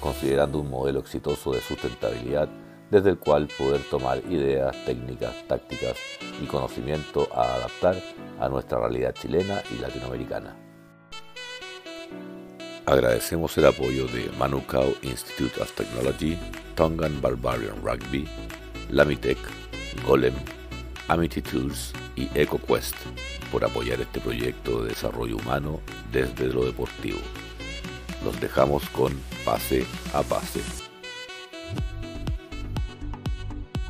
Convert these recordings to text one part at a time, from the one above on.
considerando un modelo exitoso de sustentabilidad desde el cual poder tomar ideas, técnicas, tácticas y conocimiento a adaptar a nuestra realidad chilena y latinoamericana. Agradecemos el apoyo de Manukau Institute of Technology, Tongan Barbarian Rugby, Lamitech, Golem, Amity Tools y EcoQuest por apoyar este proyecto de desarrollo humano desde lo deportivo. Los dejamos con Pase a Pase.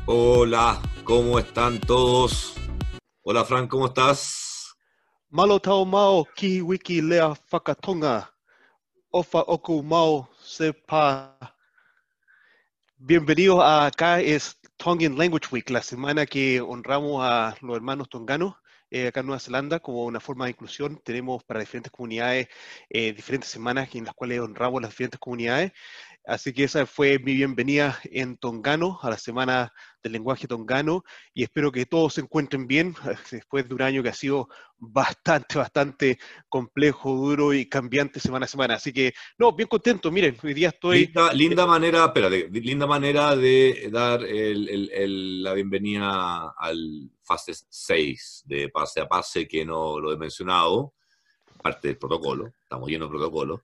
Hola, ¿cómo están todos? Hola Frank, ¿cómo estás? Malo tau mau ki wiki lea whakatonga. Ofa oku mau sepa. Bienvenidos a acá es Tongan Language Week, la semana que honramos a los hermanos tonganos eh, acá en Nueva Zelanda como una forma de inclusión. Tenemos para diferentes comunidades eh, diferentes semanas en las cuales honramos las diferentes comunidades. Así que esa fue mi bienvenida en Tongano, a la Semana del Lenguaje Tongano, y espero que todos se encuentren bien después de un año que ha sido bastante, bastante complejo, duro y cambiante semana a semana. Así que, no, bien contento, miren, hoy día estoy... Linda, linda manera, espérate, linda manera de dar el, el, la bienvenida al fase 6 de pase a pase, que no lo he mencionado, parte del protocolo, estamos llenos de protocolo,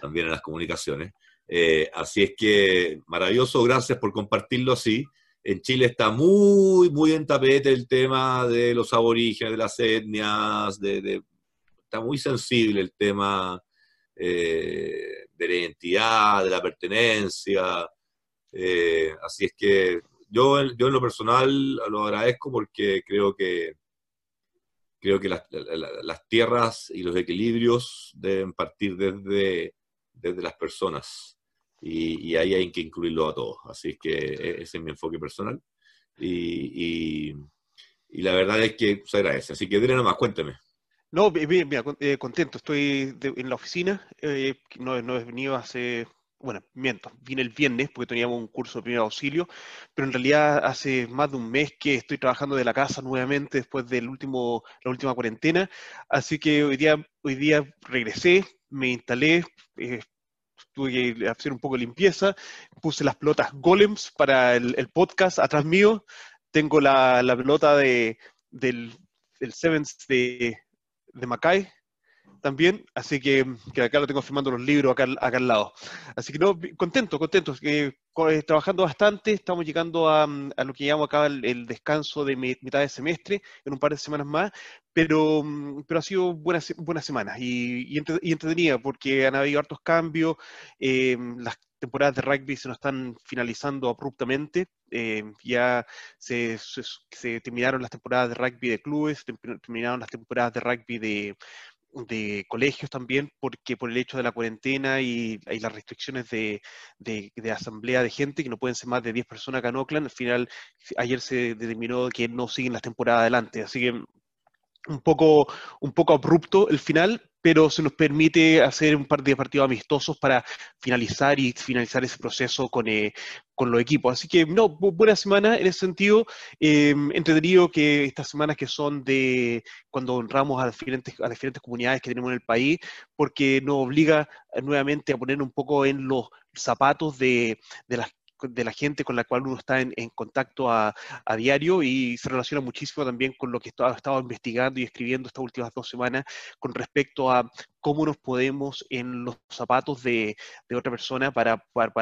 también en las comunicaciones. Eh, así es que maravilloso, gracias por compartirlo así. En Chile está muy, muy en tapete el tema de los aborígenes, de las etnias, está muy sensible el tema eh, de la identidad, de la pertenencia. Eh, así es que yo, yo en lo personal lo agradezco porque creo que creo que las tierras y los equilibrios deben partir desde, desde las personas y, ahí hay que incluirlo a todos. Así que e, ese es mi enfoque personal. Y, y, la verdad es que se agradece. Así que dile nomás, cuénteme. No, bien, bien eh, contento. Estoy en la oficina. Eh, no, no, he venido hace, bueno, miento, vine el viernes porque teníamos un curso de primer auxilio, pero en realidad hace más de un mes que estoy trabajando de la casa nuevamente después de último, la última cuarentena. Así que hoy día, hoy día regresé, me instalé, eh, tuve que hacer un poco de limpieza, puse las pelotas golems para el, podcast atrás mío, tengo la, pelota de, del, del Sevens de, de Mackay, también, así que, acá lo tengo firmando los libros acá, acá al lado. Así que no, contento, contento, eh, trabajando bastante, estamos llegando a, a, lo que llamo acá el, descanso de mitad de semestre, en un par de semanas más, pero, pero ha sido buena, buena semana y, y, entretenida porque han habido hartos cambios, eh, las temporadas de rugby se nos están finalizando abruptamente. Eh, ya se, se, terminaron las temporadas de rugby de clubes, terminaron las temporadas de rugby de, de colegios también, porque por el hecho de la cuarentena y, las restricciones de, asamblea de gente, que no pueden ser más de 10 personas acá en Oakland, al final ayer se determinó que no siguen las temporadas adelante. Así que un poco, un poco abrupto el final, pero se nos permite hacer un par de partidos amistosos para finalizar y finalizar ese proceso con, eh, con los equipos. Así que, no, buena semana en ese sentido. Eh, entretenido que estas semanas que son de cuando honramos a diferentes, a diferentes comunidades que tenemos en el país, porque nos obliga nuevamente a poner un poco en los zapatos de, de las de la gente con la cual uno está en, contacto a, diario y se relaciona muchísimo también con lo que he estado investigando y escribiendo estas últimas dos semanas con respecto a cómo nos podemos en los zapatos de, otra persona para,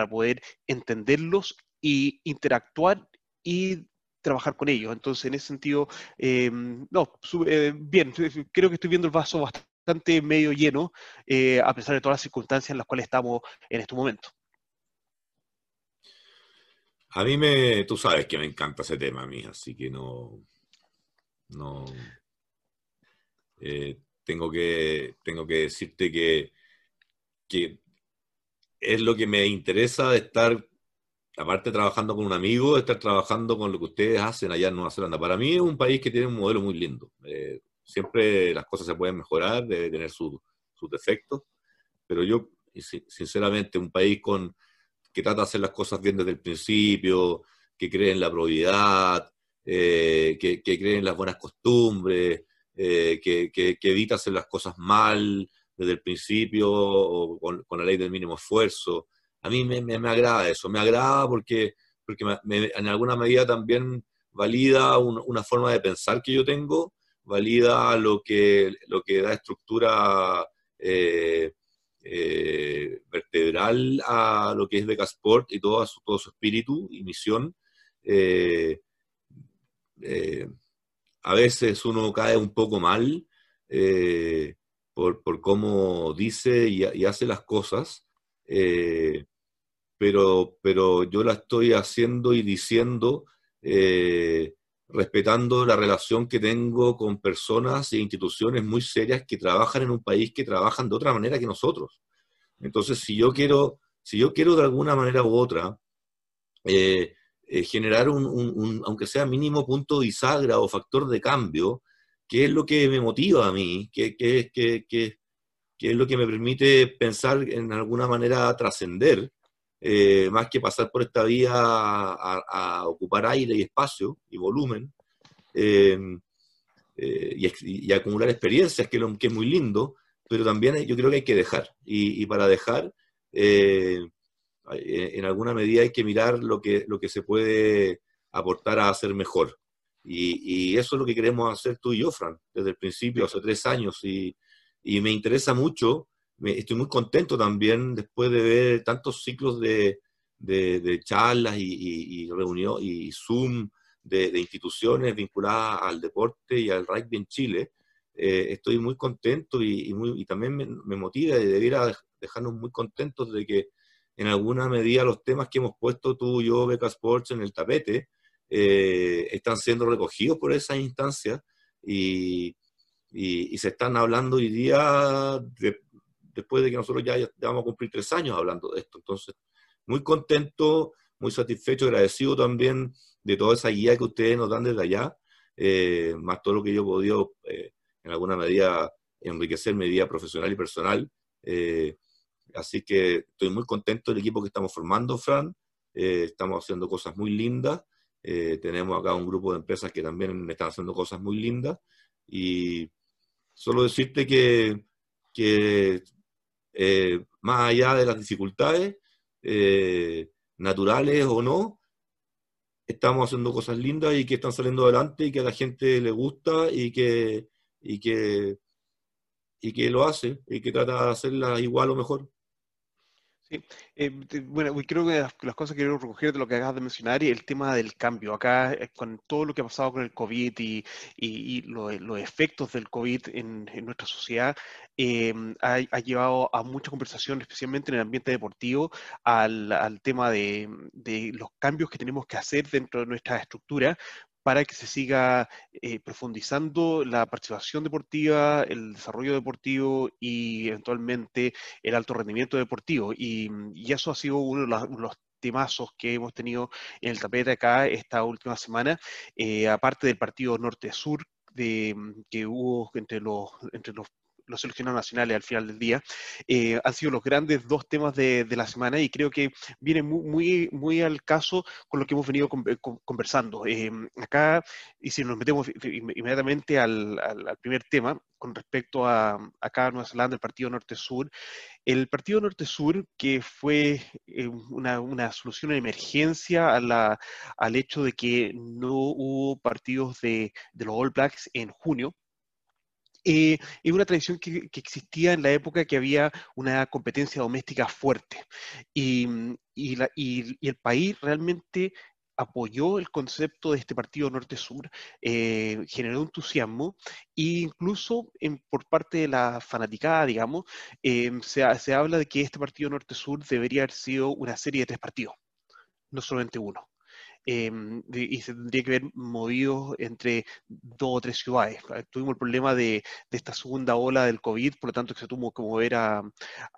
poder entenderlos y interactuar y trabajar con ellos. Entonces, en ese sentido, em, no, eh, bien, creo que estoy viendo el vaso bastante medio lleno, eh, a pesar de todas las circunstancias en las cuales estamos en este momento. A mí me, tú sabes que me encanta ese tema a mí, así que no, no, eh, tengo que, tengo que decirte que, que es lo que me interesa de estar aparte trabajando con un amigo, estar trabajando con lo que ustedes hacen allá en Nueva Zelanda. Para mí es un país que tiene un modelo muy lindo. Eh, siempre las cosas se pueden mejorar, debe tener sus defectos, pero yo, sinceramente, un país con que trata de hacer las cosas bien desde el principio, que cree en la probidad, eh, que, que, cree en las buenas costumbres, eh, que, que, evita hacer las cosas mal desde el principio o con, con la ley del mínimo esfuerzo. A mí me, me, agrada eso, me agrada porque, porque en alguna medida también valida una forma de pensar que yo tengo, valida lo que, lo que da estructura eh, eh, vertebral a lo que es Becasport y todo su, todo su espíritu y misión. Eh, a veces uno cae un poco mal por, por, cómo dice y, hace las cosas, pero, pero yo la estoy haciendo y diciendo eh, respetando la relación que tengo con personas e instituciones muy serias que trabajan en un país que trabajan de otra manera que nosotros. Entonces, si yo quiero, si yo quiero de alguna manera u otra eh, eh, generar un, aunque sea mínimo punto bisagra o factor de cambio, que es lo que me motiva a mí, que es lo que me permite pensar en alguna manera trascender, eh, más que pasar por esta vía a, ocupar aire y espacio y volumen, eh, eh, y, acumular experiencias, que, lo, que, es muy lindo, pero también yo creo que hay que dejar. Y, para dejar, en alguna medida hay que mirar lo que, lo que se puede aportar a hacer mejor. Y, eso es lo que queremos hacer tú y yo, Fran, desde el principio, hace tres años. Y, y me interesa mucho estoy muy contento también después de ver tantos ciclos de, de, charlas y, y, reunión, y Zoom de, instituciones vinculadas al deporte y al rugby en Chile. Eh, estoy muy contento y, muy, y también me, motiva y debiera dejarnos muy contentos de que en alguna medida los temas que hemos puesto tú y yo, Beca Sports, en el tapete, eh, están siendo recogidos por esa instancia y, y, se están hablando hoy día de, después de que nosotros ya, vamos a cumplir tres años hablando de esto. Entonces, muy contento, muy satisfecho, agradecido también de toda esa guía que ustedes nos dan desde allá, eh, más todo lo que yo he podido, eh, en alguna medida, enriquecer mi vida profesional y personal. Eh, así que estoy muy contento del equipo que estamos formando, Fran. estamos haciendo cosas muy lindas. tenemos acá un grupo de empresas que también están haciendo cosas muy lindas. Y solo decirte que, que eh, más allá de las dificultades, eh, naturales o no, estamos haciendo cosas lindas y que están saliendo adelante y que a la gente le gusta y que, y que, y que lo hace y que trata de hacerla igual o mejor. Eh, bueno, creo que las, cosas que quiero recoger de lo que acabas de mencionar y el tema del cambio. Acá, eh, con todo lo que ha pasado con el COVID y, los efectos del COVID en, nuestra sociedad, em, ha, llevado a mucha conversación, especialmente en el ambiente deportivo, al, tema de, los cambios que tenemos que hacer dentro de nuestra estructura para que se siga eh, profundizando la participación deportiva, el desarrollo deportivo y eventualmente el alto rendimiento deportivo. Y, eso ha sido uno de los, temazos que hemos tenido en el tapete acá esta última semana, eh, aparte del partido norte-sur que hubo entre los, entre los los seleccionados nacionales al final del día, eh, han sido los grandes dos temas de, la semana y creo que viene muy, muy, al caso con lo que hemos venido eh, conversando. Eh, acá, y si nos metemos inmediatamente al, primer tema, con respecto a acá en Nueva Zelanda, el partido Norte-Sur, el partido Norte-Sur, que fue una, solución de emergencia a la, al hecho de que no hubo partidos de, de los All Blacks en junio, eh, es una tradición que, existía en la época que había una competencia doméstica fuerte. Y, mm, el país realmente apoyó el concepto de este partido norte-sur, eh, generó entusiasmo e incluso por parte de la fanaticada, digamos, em, se, se, habla de que este partido norte-sur debería haber sido una serie de tres partidos, no solamente uno. Em, y se tendría que ver movido entre dos o tres ciudades. Tuvimos el problema de, esta segunda ola del COVID, por lo tanto que se tuvo que mover a,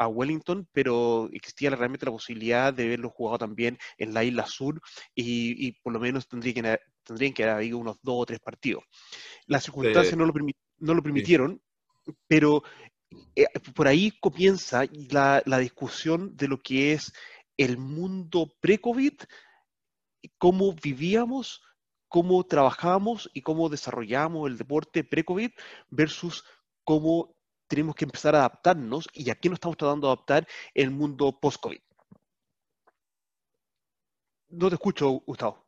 Wellington, pero existía realmente la posibilidad de verlo jugado también en la isla sur y, por lo menos tendría que, tendrían que haber habido unos dos o tres partidos. Las circunstancias no, lo no, lo permitieron, pero eh, por ahí comienza la, la, discusión de lo que es el mundo pre-COVID, cómo vivíamos, cómo trabajábamos y cómo desarrollábamos el deporte pre-COVID versus cómo tenemos que empezar a adaptarnos y a qué nos estamos tratando de adaptar el mundo post-COVID. No te escucho, Gustavo.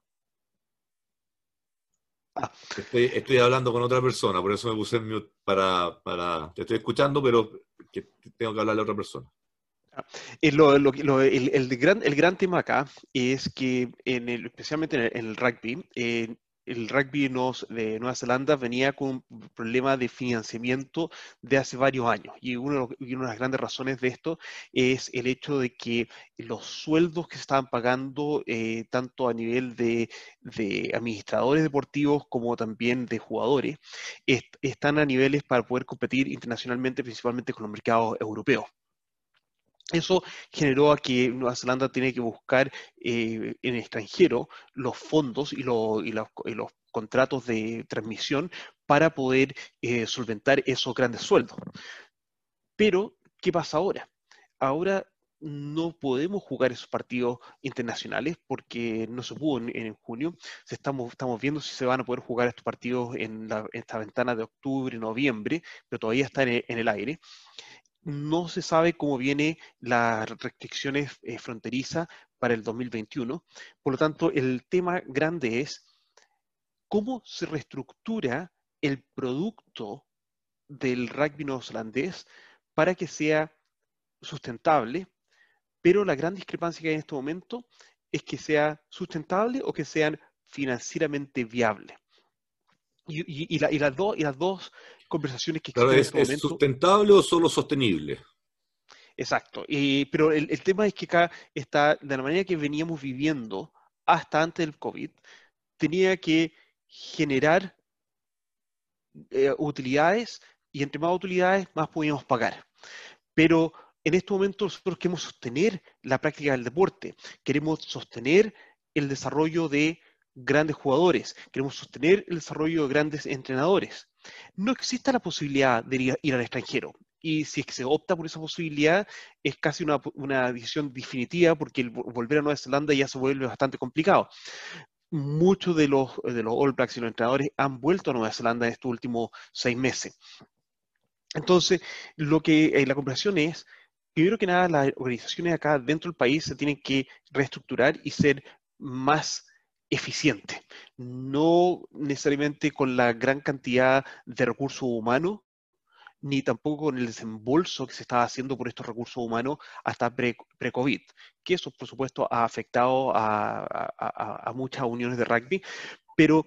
Ah. Estoy, hablando con otra persona, por eso me puse en mute para, para... Te estoy escuchando, pero tengo que hablarle a otra persona. Ah, el, gran, el gran tema acá es que, en el, especialmente en el, rugby, el rugby de Nueva Zelanda venía con un problema de financiamiento de hace varios años. Y, una de las grandes razones de esto es el hecho de que los sueldos que se estaban pagando, eh, tanto a nivel de, administradores deportivos como también de jugadores, están a niveles para poder competir internacionalmente, principalmente con los mercados europeos. Eso generó a que Nueva Zelanda tiene que buscar eh, en extranjero los fondos y, los, contratos de transmisión para poder eh, solventar esos grandes sueldos. Pero, ¿qué pasa ahora? Ahora no podemos jugar esos partidos internacionales porque no se pudo en, junio. Estamos, viendo si se van a poder jugar estos partidos en, esta ventana de octubre, noviembre, pero todavía está en el aire no se sabe cómo vienen las restricciones eh, fronterizas para el 2021. Por lo tanto, el tema grande es cómo se reestructura el producto del rugby neozelandés para que sea sustentable, pero la gran discrepancia que hay en este momento es que sea sustentable o que sean financieramente viables. Y, las dos conversaciones que existen en este. ¿Es sustentable o solo sostenible? Exacto. pero el, tema es que acá está, de la manera que veníamos viviendo hasta antes del COVID, tenía que generar eh, utilidades y entre más utilidades, más podíamos pagar. Pero en este momento nosotros queremos sostener la práctica del deporte, queremos sostener el desarrollo de grandes jugadores, queremos sostener el desarrollo de grandes entrenadores. No existe la posibilidad de ir, al extranjero. Y si es que se opta por esa posibilidad, es casi una, decisión definitiva porque volver a Nueva Zelanda ya se vuelve bastante complicado. Muchos de los, de los All Blacks y los entrenadores han vuelto a Nueva Zelanda en estos últimos seis meses. Entonces, lo que eh, la comparación es, primero que nada, las organizaciones acá dentro del país se tienen que reestructurar y ser más eficiente, no necesariamente con la gran cantidad de recursos humanos, ni tampoco con el desembolso que se estaba haciendo por estos recursos humanos hasta pre-COVID, que eso por supuesto ha afectado a, muchas uniones de rugby, pero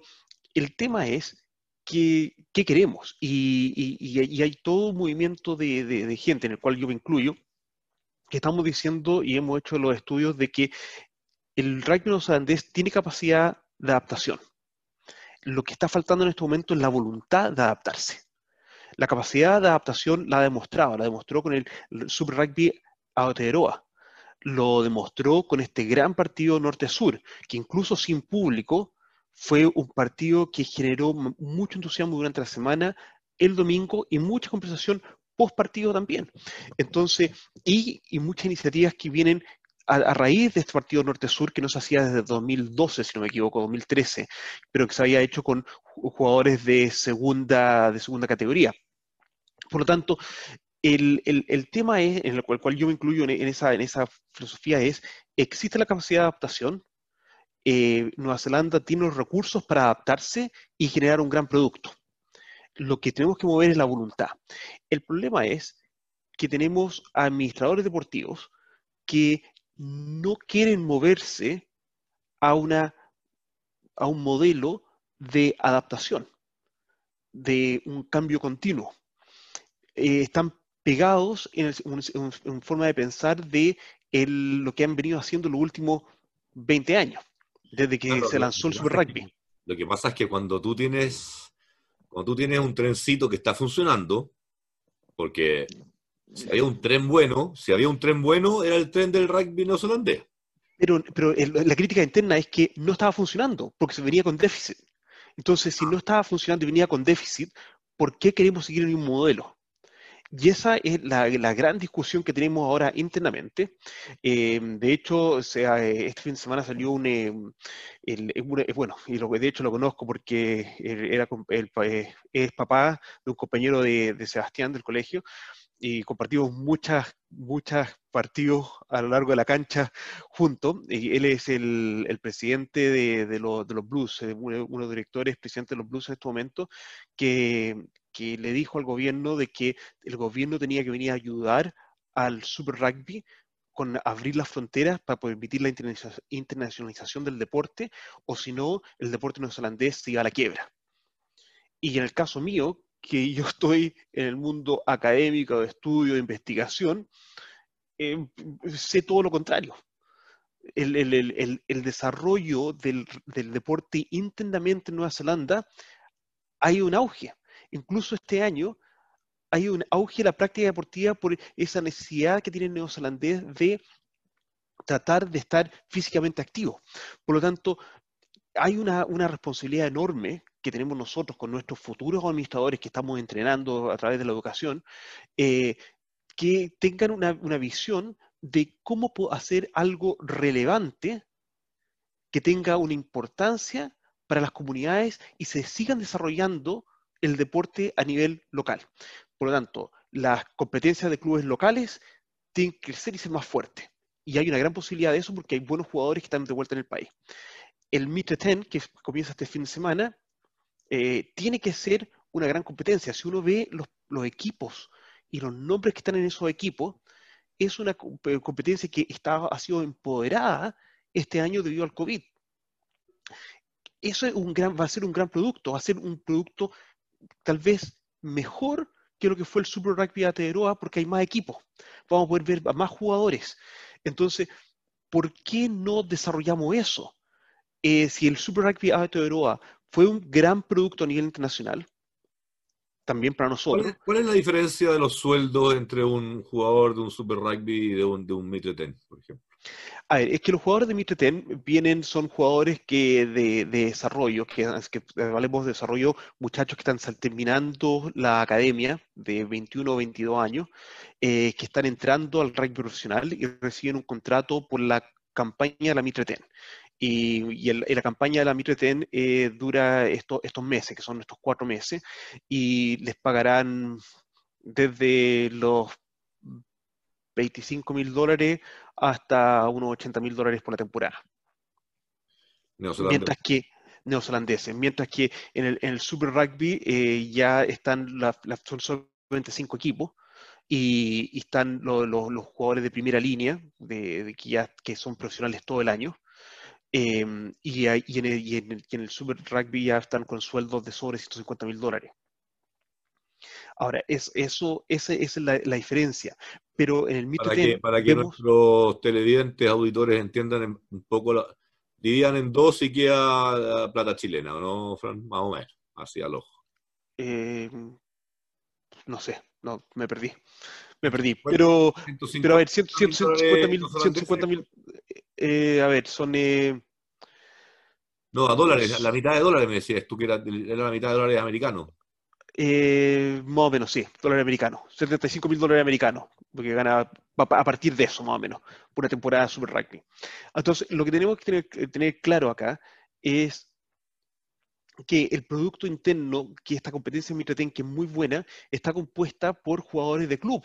el tema es qué queremos y, hay todo un movimiento de, de gente en el cual yo me incluyo, que estamos diciendo y hemos hecho los estudios de que el rugby neozelandés tiene capacidad de adaptación. Lo que está faltando en este momento es la voluntad de adaptarse. La capacidad de adaptación la ha demostrado, la demostró con el Super Rugby Aotearoa, lo demostró con este gran partido norte-sur, que incluso sin público fue un partido que generó mucho entusiasmo durante la semana, el domingo y mucha conversación post partido también. Entonces, y, y, muchas iniciativas que vienen a, raíz de este partido norte-sur que no se hacía desde 2012, si no me equivoco, 2013, pero que se había hecho con jugadores de segunda, de segunda categoría. Por lo tanto, el, tema es, en el cual, yo me incluyo en, esa, en esa filosofía es, ¿existe la capacidad de adaptación? Eh, Nueva Zelanda tiene los recursos para adaptarse y generar un gran producto. Lo que tenemos que mover es la voluntad. El problema es que tenemos administradores deportivos que no quieren moverse a, una, a un modelo de adaptación, de un cambio continuo. Eh, están pegados en, forma de pensar de lo que han venido haciendo los últimos 20 años. desde que se lanzó el Super Rugby. lo que pasa es que cuando tú tienes, cuando tú tienes un trencito que está funcionando, porque si había un tren bueno, si había un tren bueno, era el tren del rugby neozelandés. Pero, pero la crítica interna es que no estaba funcionando, porque se venía con déficit. Entonces, si no estaba funcionando y venía con déficit, ¿por qué queremos seguir en un modelo? Y esa es la, gran discusión que tenemos ahora internamente. Eh, de hecho, este fin de semana salió un, eh, bueno, y lo, de hecho lo conozco porque era, es papá de un compañero de, de Sebastián del colegio, y compartimos muchas, muchas partidos a lo largo de la cancha juntos. Él es el, el presidente de, de, los Blues, eh, uno, de los directores, presidente de los Blues en este momento, que, que le dijo al gobierno de que el gobierno tenía que venir a ayudar al Super Rugby con abrir las fronteras para permitir la internacionalización del deporte, o si no, el deporte neozelandés se iba a la quiebra. Y en el caso mío, que yo estoy en el mundo académico, de estudio, de investigación, eh, sé todo lo contrario. El, desarrollo del, deporte internamente en Nueva Zelanda hay un auge. Incluso este año hay un auge de la práctica deportiva por esa necesidad que tiene el neozelandés de tratar de estar físicamente activo. Por lo tanto, hay una, una responsabilidad enorme que tenemos nosotros con nuestros futuros administradores que estamos entrenando a través de la educación, eh, que tengan una, visión de cómo hacer algo relevante que tenga una importancia para las comunidades y se sigan desarrollando el deporte a nivel local. Por lo tanto, las competencias de clubes locales tienen que crecer y ser más fuertes. Y hay una gran posibilidad de eso porque hay buenos jugadores que están de vuelta en el país. El Mitre 10, que comienza este fin de semana, eh, tiene que ser una gran competencia. Si uno ve los, equipos y los nombres que están en esos equipos, es una competencia que está, ha sido empoderada este año debido al COVID. Eso va a ser un gran producto, va a ser un producto tal vez mejor que lo que fue el Super Rugby Aotearoa porque hay más equipos. Vamos a poder ver a más jugadores. Entonces, ¿por qué no desarrollamos eso? Eh, si el Super Rugby Aotearoa fue un gran producto a nivel internacional, también para nosotros. ¿Cuál es, la diferencia de los sueldos entre un jugador de un Super Rugby y de un, de un Mitre Ten, por ejemplo? A ver, es que los jugadores de Mitre Ten vienen, son jugadores que de, desarrollo, que, que hablemos de desarrollo, muchachos que están terminando la academia de 21 o 22 años, eh, que están entrando al rugby profesional y reciben un contrato por la campaña de la Mitre Ten. Y, la campaña de la Mitreten eh, dura estos meses, que son estos cuatro meses, y les pagarán desde los 25 mil dólares hasta unos 80 mil dólares por la temporada. Mientras que neozelandeses, mientras que en el, Super Rugby eh, ya están, la, son solamente cinco equipos, y, están los jugadores de primera línea, de, que ya que son profesionales todo el año, Em, y, en el, Super Rugby ya están con sueldos de sobre 150 mil dólares. Ahora, es, eso, esa, es la, diferencia. Pero en el mito para que, para que nuestros televidentes, auditores entiendan un poco, la, dirían en dos y queda plata chilena, ¿no, Fran? Más o menos, así al ojo. Em, no sé, no, me perdí. Me perdí. Pero, pero a ver, 150 mil eh, a ver, son... Eh, no, a dólares, la mitad de dólares me decías tú que era, la mitad de dólares americanos. Eh, más o menos, sí, dólares americanos. 75 mil dólares americanos, porque gana a partir de eso, más o menos, por una temporada Super Rugby. Entonces, lo que tenemos que tener, claro acá es que el producto interno, que esta competencia en Mitreten, que es muy buena, está compuesta por jugadores de club,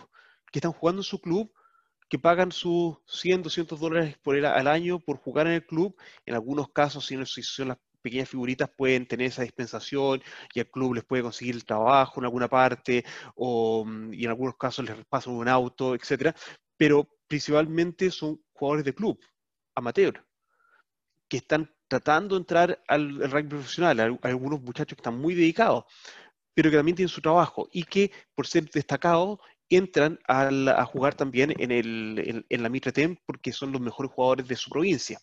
que están jugando en su club que pagan sus 100, 200 dólares por al año por jugar en el club. En algunos casos, si, son las pequeñas figuritas, pueden tener esa dispensación y el club les puede conseguir el trabajo en alguna parte, o, mm, y en algunos casos les pasan un auto, etcétera. Pero principalmente son jugadores de club, amateur, que están tratando de entrar al, al profesional. Algunos muchachos que están muy dedicados, pero que también tienen su trabajo y que por ser destacados entran a jugar también en, la Mitre Tem porque son los mejores jugadores de su provincia.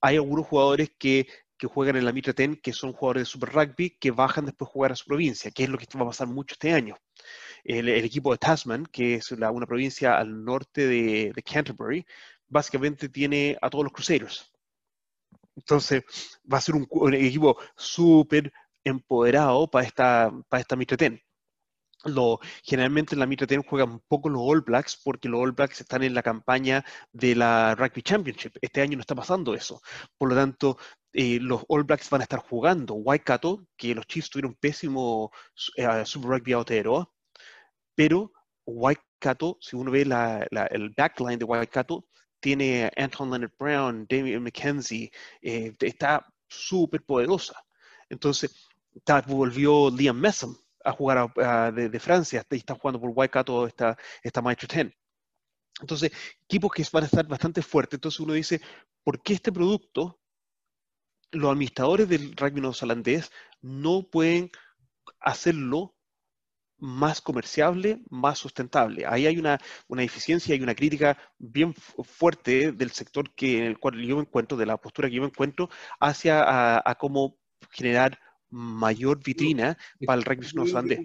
Hay algunos jugadores que, juegan en la Mitra Ten, que son jugadores de Super Rugby, que bajan después a jugar a su provincia, que es lo que va a pasar mucho este año. El, equipo de Tasman, que es una provincia al norte de, Canterbury, básicamente tiene a todos los cruceros. Entonces, va a ser un, equipo súper empoderado para esta, para esta Mitra Ten lo, generalmente en la Mitra Ten juegan poco los All Blacks porque los All Blacks están en la campaña de la Rugby Championship. Este año no está pasando eso. Por lo tanto, eh, los All Blacks van a estar jugando Waikato, que los Chiefs tuvieron pésimo eh, Super Rugby Aotearoa, pero Waikato, si uno ve el backline de Waikato, tiene Anton Leonard Brown, Damian McKenzie, eh, está súper poderosa. Entonces, volvió Liam Messam, a jugar de, Francia y está jugando por Waikato esta, esta Maestro 10. Entonces, equipos que van a estar bastante fuertes. Entonces uno dice, ¿por qué este producto, los administradores del rugby neozelandés no pueden hacerlo más comerciable, más sustentable. Ahí hay una, una deficiencia y una crítica bien fuerte del sector que, en el cual yo me encuentro, de la postura que yo me encuentro, hacia a cómo generar mayor vitrina para el rugby neozelandés.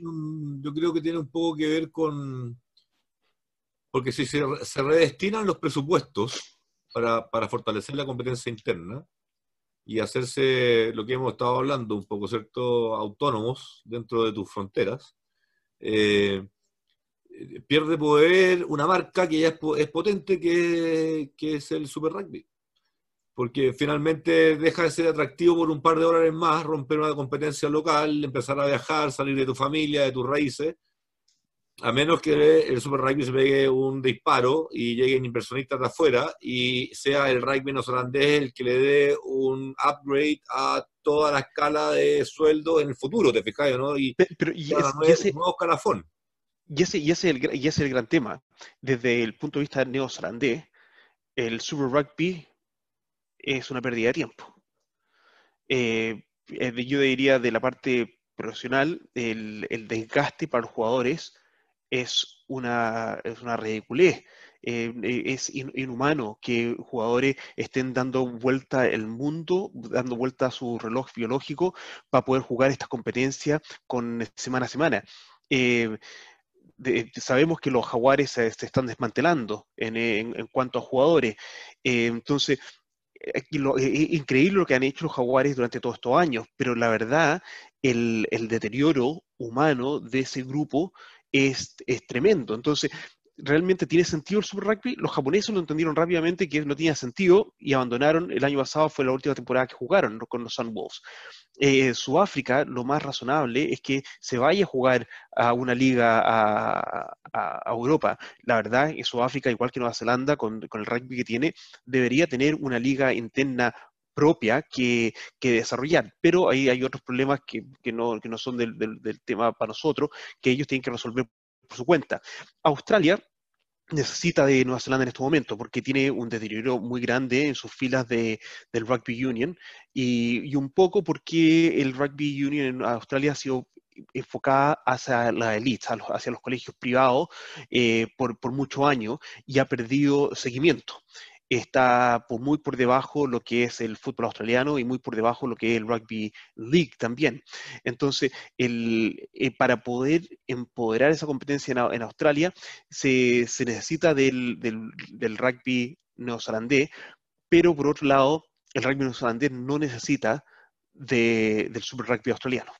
Yo creo que tiene un poco que ver con... Porque si se, redestinan los presupuestos para, fortalecer la competencia interna y hacerse lo que hemos estado hablando, un poco, ¿cierto?, autónomos dentro de tus fronteras, eh, pierde poder una marca que ya es, potente, que, que, es el Super Rugby porque finalmente deja de ser atractivo por un par de dólares más, romper una competencia local, empezar a viajar, salir de tu familia, de tus raíces, a menos que el Super Rugby se pegue un disparo y lleguen inversionistas de afuera y sea el rugby neozelandés el que le dé un upgrade a toda la escala de sueldo en el futuro, ¿te fijas? ¿no? Y, pero, y, ese, nuevo escalafón. Y ese, y, ese el, y ese es el gran tema. Desde el punto de vista neozelandés, el Super Rugby es una pérdida de tiempo. Eh, yo diría de la parte profesional, el, desgaste para los jugadores es una, es una ridiculez. Eh, es inhumano que jugadores estén dando vuelta el mundo, dando vuelta a su reloj biológico para poder jugar estas competencias con semana a semana. Eh, sabemos que los jaguares se, están desmantelando en, cuanto a jugadores. entonces, es increíble lo que han hecho los jaguares durante todos estos años, pero la verdad, el, deterioro humano de ese grupo es, es, tremendo. Entonces, realmente tiene sentido el Super Rugby. Los japoneses lo entendieron rápidamente que no tenía sentido y abandonaron. El año pasado fue la última temporada que jugaron con los Sunwolves. Eh, Sudáfrica, lo más razonable es que se vaya a jugar a una liga a, Europa. La verdad, en Sudáfrica, igual que Nueva Zelanda, con, el rugby que tiene, debería tener una liga interna propia que, desarrollar, pero ahí hay otros problemas que, no, son del, del tema para nosotros, que ellos tienen que resolver por su cuenta. Australia necesita de Nueva Zelanda en este momento porque tiene un deterioro muy grande en sus filas de, del rugby union y, un poco porque el rugby union en Australia ha sido enfocada hacia la élite, hacia los colegios privados eh, por, por muchos años y ha perdido seguimiento está por, muy por debajo lo que es el fútbol australiano y muy por debajo lo que es el rugby league también. Entonces, el, eh, para poder empoderar esa competencia en, Australia, se, necesita del, rugby neozelandés, pero por otro lado, el rugby neozelandés no necesita del super rugby australiano.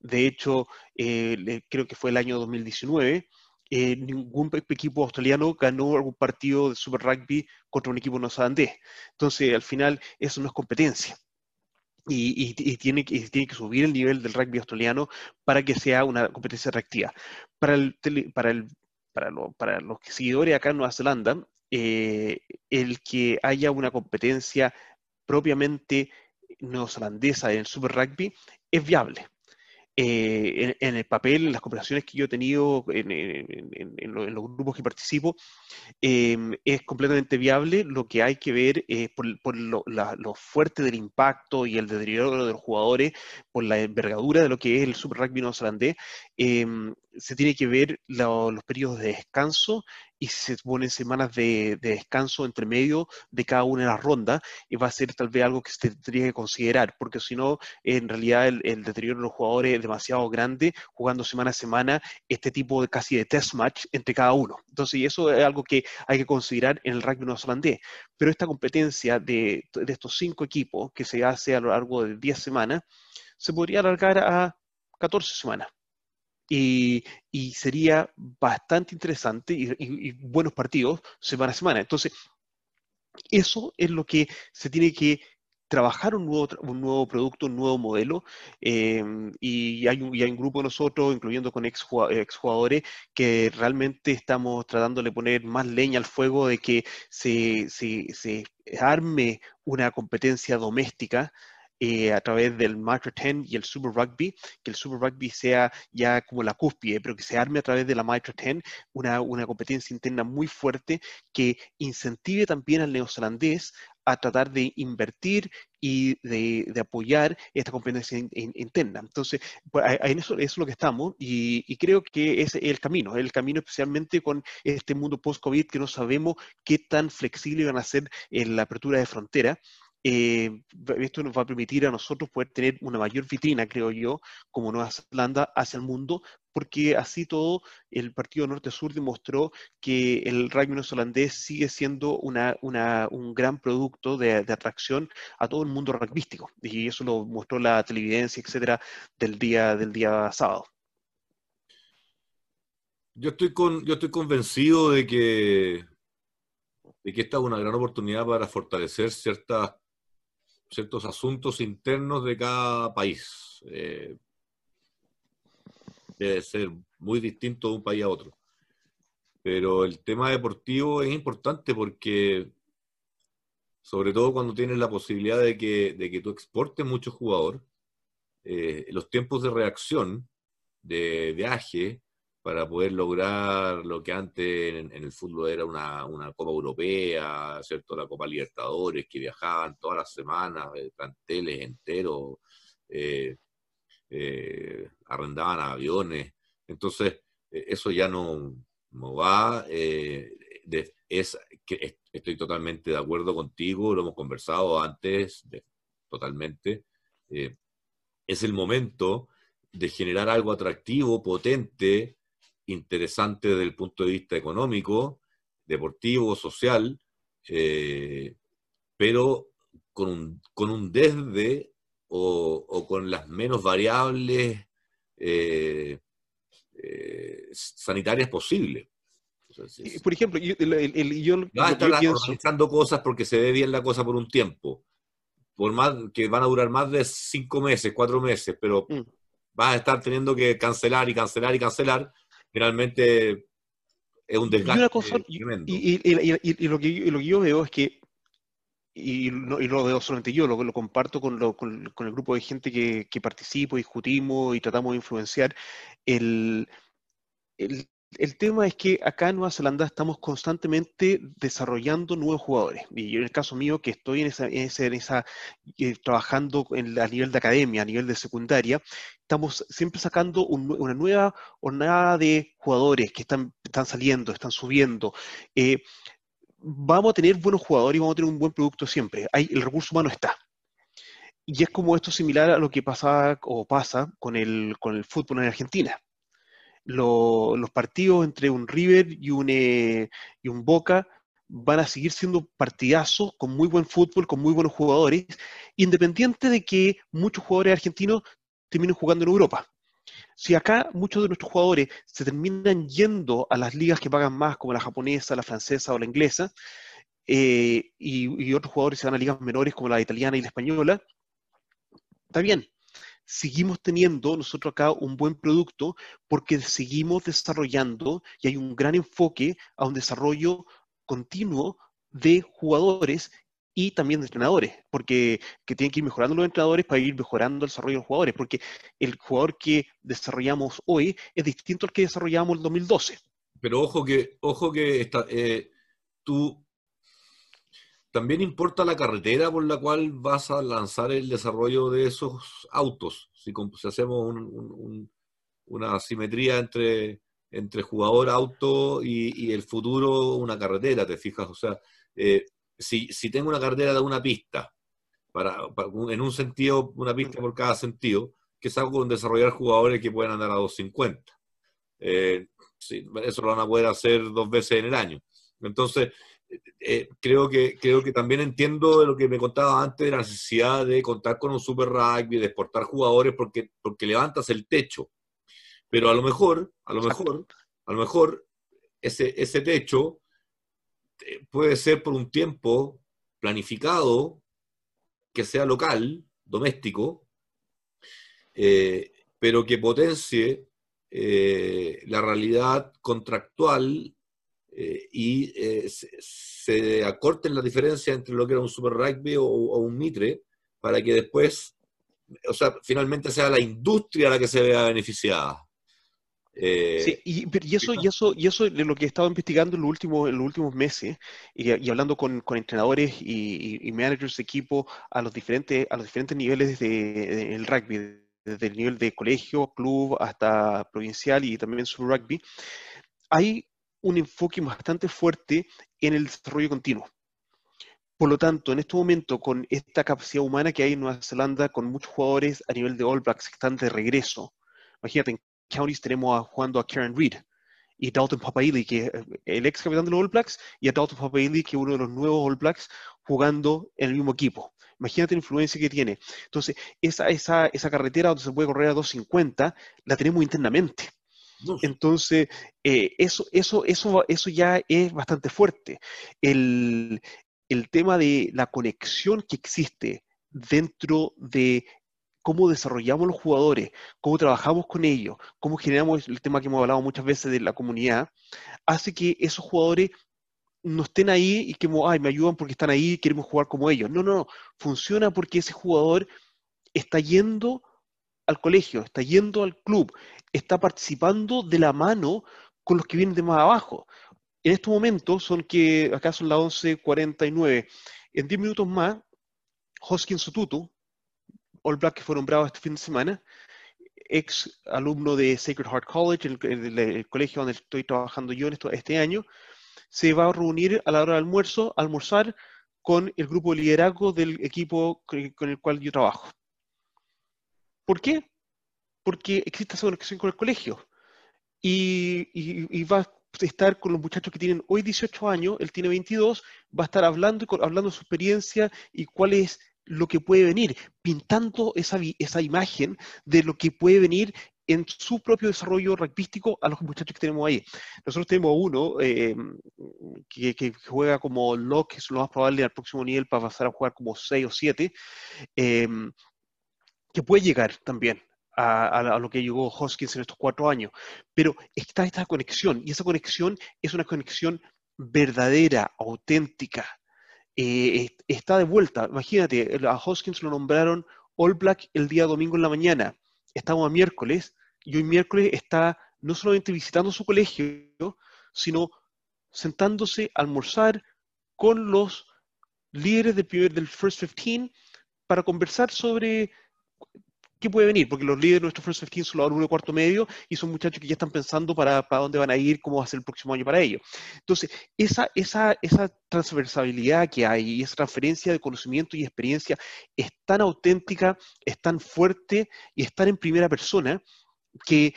De hecho, eh, creo que fue el año 2019 eh, ningún equipo australiano ganó algún partido de Super Rugby contra un equipo neozelandés. Entonces, al final, eso no es competencia. Y, tiene, que subir el nivel del rugby australiano para que sea una competencia atractiva. Para, el, para, el, para, para los seguidores acá en Nueva Zelanda, eh, el que haya una competencia propiamente neozelandesa en Super Rugby es viable. Eh, en, el papel, en las conversaciones que yo he tenido en, los grupos que participo, em, es completamente viable. Lo que hay que ver es por, lo, fuerte del impacto y el deterioro de los jugadores, por la envergadura de lo que es el Super Rugby neozelandés, eh, se tiene que ver los periodos de descanso y se ponen semanas de, descanso entre medio de cada una de las rondas, y va a ser tal vez algo que se tendría que considerar, porque si no, en realidad el, deterioro de los jugadores es demasiado grande, jugando semana a semana este tipo de casi de test match entre cada uno. Entonces, y eso es algo que hay que considerar en el rugby neozelandés. Pero esta competencia de, de estos cinco equipos que se hace a lo largo de 10 semanas, se podría alargar a 14 semanas. Y, sería bastante interesante y, buenos partidos semana a semana. Entonces, eso es lo que se tiene que trabajar un nuevo, un nuevo producto, un nuevo modelo, em, y, hay un, hay un, grupo de nosotros, incluyendo con ex jugadores, que realmente estamos tratando de poner más leña al fuego de que se, se, se arme una competencia doméstica eh, a través del Micro 10 y el Super Rugby, que el Super Rugby sea ya como la cúspide, pero que se arme a través de la Micro 10 una, una competencia interna muy fuerte que incentive también al neozelandés a tratar de invertir y de, de apoyar esta competencia interna. Entonces, pues, en eso, es lo que estamos y, y, creo que es el camino, el camino especialmente con este mundo post-COVID que no sabemos qué tan flexible van a ser en la apertura de frontera eh, esto nos va a permitir a nosotros poder tener una mayor vitrina, creo yo, como Nueva Zelanda hacia el mundo, porque así todo el Partido Norte-Sur demostró que el rugby neozelandés sigue siendo una, un gran producto de, atracción a todo el mundo rugbyístico, y eso lo mostró la televidencia, etcétera, del día, del día sábado. Yo estoy, con, yo estoy convencido de que, de que esta es una gran oportunidad para fortalecer ciertas ciertos asuntos internos de cada país. Eh, debe ser muy distinto de un país a otro. Pero el tema deportivo es importante porque, sobre todo cuando tienes la posibilidad de que, de que tú exportes muchos jugadores, eh, los tiempos de reacción, de viaje, para poder lograr lo que antes en, el fútbol era una, Copa Europea, ¿cierto? La Copa Libertadores, que viajaban todas las semanas, eh, planteles enteros, eh, eh, arrendaban aviones. Entonces, eso ya no, va. es, que estoy totalmente de acuerdo contigo, lo hemos conversado antes, totalmente. es el momento de generar algo atractivo, potente, interesante desde el punto de vista económico, deportivo, social, eh, pero con un, con un desde o, con las menos variables eh, eh, sanitarias posibles. por ejemplo, yo, el, a estar organizando cosas porque se ve bien la cosa por un tiempo, por más que van a durar más de cinco meses, cuatro meses, pero mm. vas a estar teniendo que cancelar y cancelar y cancelar generalmente es un desgaste y tremendo. Y, lo que, yo veo es que, y no, lo veo solamente yo, lo, lo comparto con, con, el grupo de gente que, que participo, discutimos y tratamos de influenciar, el, el, el tema es que acá en Nueva Zelanda estamos constantemente desarrollando nuevos jugadores. Y yo en el caso mío, que estoy en esa, en esa, eh, trabajando en, a nivel de academia, a nivel de secundaria, estamos siempre sacando una nueva jornada de jugadores que están, están saliendo, están subiendo. Eh, vamos a tener buenos jugadores y vamos a tener un buen producto siempre. El recurso humano está. Y es como esto similar a lo que pasa o pasa con el, con el fútbol en Argentina los partidos entre un River y un, eh, y un Boca van a seguir siendo partidazos con muy buen fútbol, con muy buenos jugadores, independiente de que muchos jugadores argentinos terminen jugando en Europa. Si acá muchos de nuestros jugadores se terminan yendo a las ligas que pagan más, como la japonesa, la francesa o la inglesa, eh, y, y, otros jugadores se van a ligas menores como la italiana y la española, está bien, seguimos teniendo nosotros acá un buen producto porque seguimos desarrollando y hay un gran enfoque a un desarrollo continuo de jugadores y también de entrenadores, porque que tienen que ir mejorando los entrenadores para ir mejorando el desarrollo de los jugadores, porque el jugador que desarrollamos hoy es distinto al que desarrollamos en el 2012. Pero ojo que, ojo que eh, tú también importa la carretera por la cual vas a lanzar el desarrollo de esos autos. Si, hacemos una simetría entre, entre jugador, auto y, el futuro una carretera, ¿te fijas? O sea, eh, si, tengo una carretera de una pista, para, en un sentido, una pista por cada sentido, que es algo con desarrollar jugadores que puedan andar a 250. Eh, eso lo van a poder hacer dos veces en el año. Entonces, eh, creo, que, creo que también entiendo de lo que me contaba antes de la necesidad de contar con un super rugby, de exportar jugadores, porque, porque levantas el techo. Pero a lo mejor, a lo mejor, a lo mejor, ese, ese techo eh, puede ser por un tiempo planificado, que sea local, doméstico, eh, pero que potencie la realidad contractual eh, y eh, se, acorten la diferencia entre lo que era un Super Rugby o, un Mitre para que después, o sea, finalmente sea la industria la que se vea beneficiada. Eh, sí, y, eso, y, eso, y eso lo que he estado investigando en los últimos, en los meses y, hablando con, con entrenadores y, managers de equipo a los diferentes, a los diferentes niveles del de, rugby, desde el nivel de colegio, club hasta provincial y también su rugby, hay un enfoque bastante fuerte en el desarrollo continuo. Por lo tanto, en este momento, con esta capacidad humana que hay en Nueva Zelanda, con muchos jugadores a nivel de All Blacks que están de regreso, imagínate, en Counties tenemos a, jugando a Karen Reed y Dalton Papaili, que es el ex capitán de los All Blacks, y a Dalton Papaili, que es uno de los nuevos All Blacks, jugando en el mismo equipo. Imagínate la influencia que tiene. Entonces, esa, esa, esa carretera donde se puede correr a 250, la tenemos internamente. Entonces, eh, eso, eso, eso, eso ya es bastante fuerte. El, tema de la conexión que existe dentro de cómo desarrollamos los jugadores, cómo trabajamos con ellos, cómo generamos el tema que hemos hablado muchas veces de la comunidad, hace que esos jugadores no estén ahí y que ay, me ayudan porque están ahí y queremos jugar como ellos. No, no, no. Funciona porque ese jugador está yendo al colegio, está yendo al club, está participando de la mano con los que vienen de más abajo. En estos momentos son que, acá son las 11.49, en 10 minutos más, Hoskins Sotutu, All Black que fue nombrado este fin de semana, ex alumno de Sacred Heart College, el, colegio donde estoy trabajando yo en este año, se va a reunir a la hora del almuerzo, almorzar con el grupo de liderazgo del equipo con el cual yo trabajo. ¿Por qué? Porque existe esa conexión con el colegio. Y, va a estar con los muchachos que tienen hoy 18 años, él tiene 22, va a estar hablando, hablando de su experiencia y cuál es lo que puede venir, pintando esa, esa imagen de lo que puede venir en su propio desarrollo rugbyístico a los muchachos que tenemos ahí. Nosotros tenemos uno eh, que, juega como lock, que es lo más probable al próximo nivel para pasar a jugar como 6 o 7 que puede llegar también a, lo que llegó Hoskins en estos cuatro años, pero está esta conexión y esa conexión es una conexión verdadera, auténtica. Eh, está de vuelta. Imagínate, a Hoskins lo nombraron All Black el día domingo en la mañana. Estamos a miércoles y hoy miércoles está no solamente visitando su colegio, sino sentándose a almorzar con los líderes del, primer, del First 15 para conversar sobre qué puede venir, porque los líderes de nuestro First 15 son los alumnos de cuarto medio y son muchachos que ya están pensando para, para dónde van a ir, cómo va a ser el próximo año para ellos. Entonces, esa, esa, esa transversabilidad que hay y esa transferencia de conocimiento y experiencia es tan auténtica, es tan fuerte y es tan en primera persona que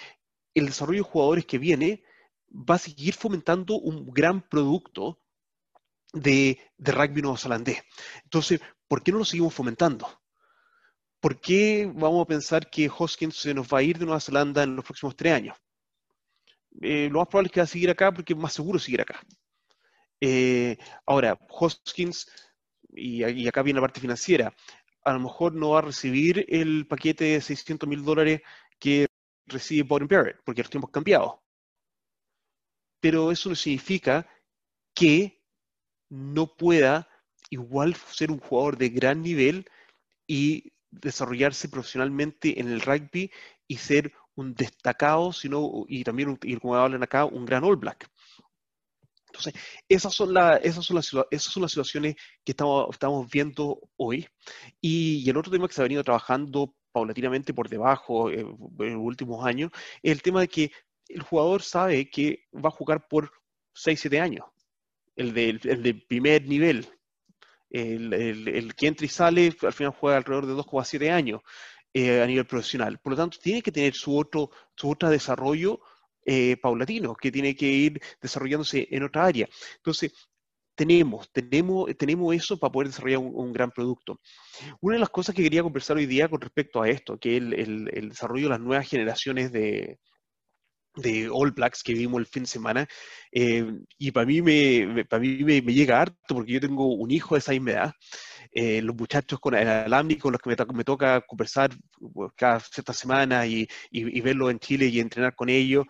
el desarrollo de jugadores que viene va a seguir fomentando un gran producto de, de rugby neozelandés. Entonces, ¿por qué no lo seguimos fomentando? ¿Por qué vamos a pensar que Hoskins se nos va a ir de Nueva Zelanda en los próximos tres años? Eh, lo más probable es que va a seguir acá porque es más seguro seguir acá. Eh, ahora, Hoskins, y, acá viene la parte financiera, a lo mejor no va a recibir el paquete de 600 mil dólares que recibe Bowden Barrett, porque los tiempos han cambiado. Pero eso no significa que no pueda igual ser un jugador de gran nivel y desarrollarse profesionalmente en el rugby y ser un destacado, sino, y también, y como hablan acá, un gran All Black. Entonces, esas son, esas son, las, esas son las situaciones que estamos, estamos viendo hoy. Y, el otro tema que se ha venido trabajando paulatinamente por debajo eh, en los últimos años es el tema de que el jugador sabe que va a jugar por 6, 7 años, el del, el primer nivel. El, el, que entra y sale, al final juega alrededor de 2,7 años eh, a nivel profesional. Por lo tanto, tiene que tener su otro, su otro desarrollo eh, paulatino, que tiene que ir desarrollándose en otra área. Entonces, tenemos, tenemos, tenemos eso para poder desarrollar un, gran producto. Una de las cosas que quería conversar hoy día con respecto a esto, que es el, el desarrollo de las nuevas generaciones de, de All Blacks que vimos el fin de semana. Eh, y para mí, me, para mí me, llega harto porque yo tengo un hijo de esa misma edad. Eh, los muchachos con el Alamni, con los que me, toca conversar pues, cada cierta semana y, y, verlos en Chile y entrenar con ellos,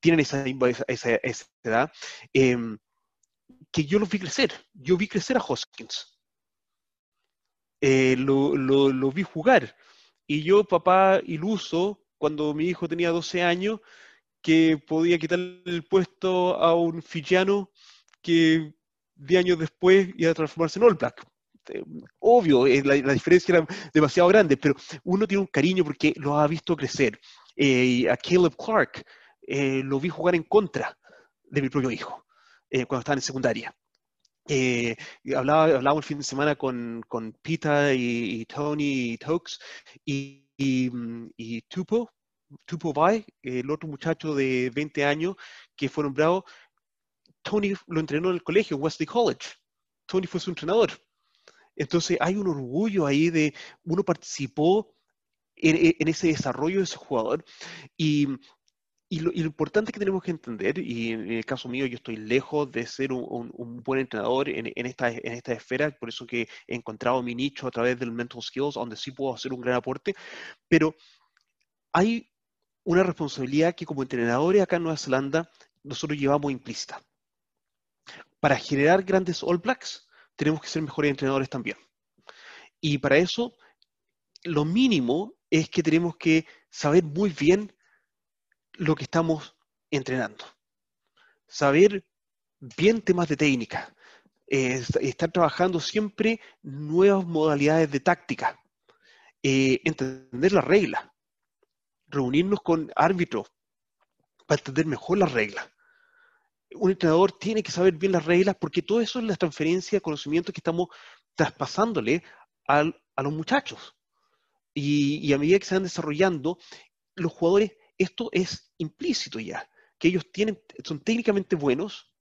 tienen esa, esa, esa edad. Em, que yo los vi crecer. Yo vi crecer a Hoskins. Eh, lo, lo, lo vi jugar. Y yo, papá iluso, cuando mi hijo tenía 12 años, que podía quitar el puesto a un fijiano que 10 años después iba a transformarse en All Black. Eh, obvio, eh, la, diferencia era demasiado grande, pero uno tiene un cariño porque lo ha visto crecer. Eh, a Caleb Clark lo vi jugar en contra de mi propio hijo cuando estaba en secundaria. hablaba, hablábamos el fin de semana con, con Pita y, Tony y Tokes y, y Tupo, Tupovai, el otro muchacho de 20 años que fue nombrado, Tony lo entrenó en el colegio, Wesley College. Tony fue su entrenador. Entonces hay un orgullo ahí de uno participó en, ese desarrollo de ese jugador y, lo, importante que tenemos que entender, y en el caso mío yo estoy lejos de ser un, buen entrenador en, esta, en esta esfera, por eso que he encontrado mi nicho a través del Mental Skills, donde sí puedo hacer un gran aporte, pero hay una responsabilidad que como entrenadores acá en Nueva Zelanda nosotros llevamos implícita. Para generar grandes All Blacks tenemos que ser mejores entrenadores también. Y para eso lo mínimo es que tenemos que saber muy bien lo que estamos entrenando. Saber bien temas de técnica. estar trabajando siempre nuevas modalidades de táctica. Eh, entender las reglas reunirnos con árbitros para entender mejor las reglas. Un entrenador tiene que saber bien las reglas porque todo eso es la transferencia de conocimiento que estamos traspasándole a los muchachos. Y, a medida que se van desarrollando, los jugadores, esto es implícito ya, que ellos tienen, son técnicamente buenos,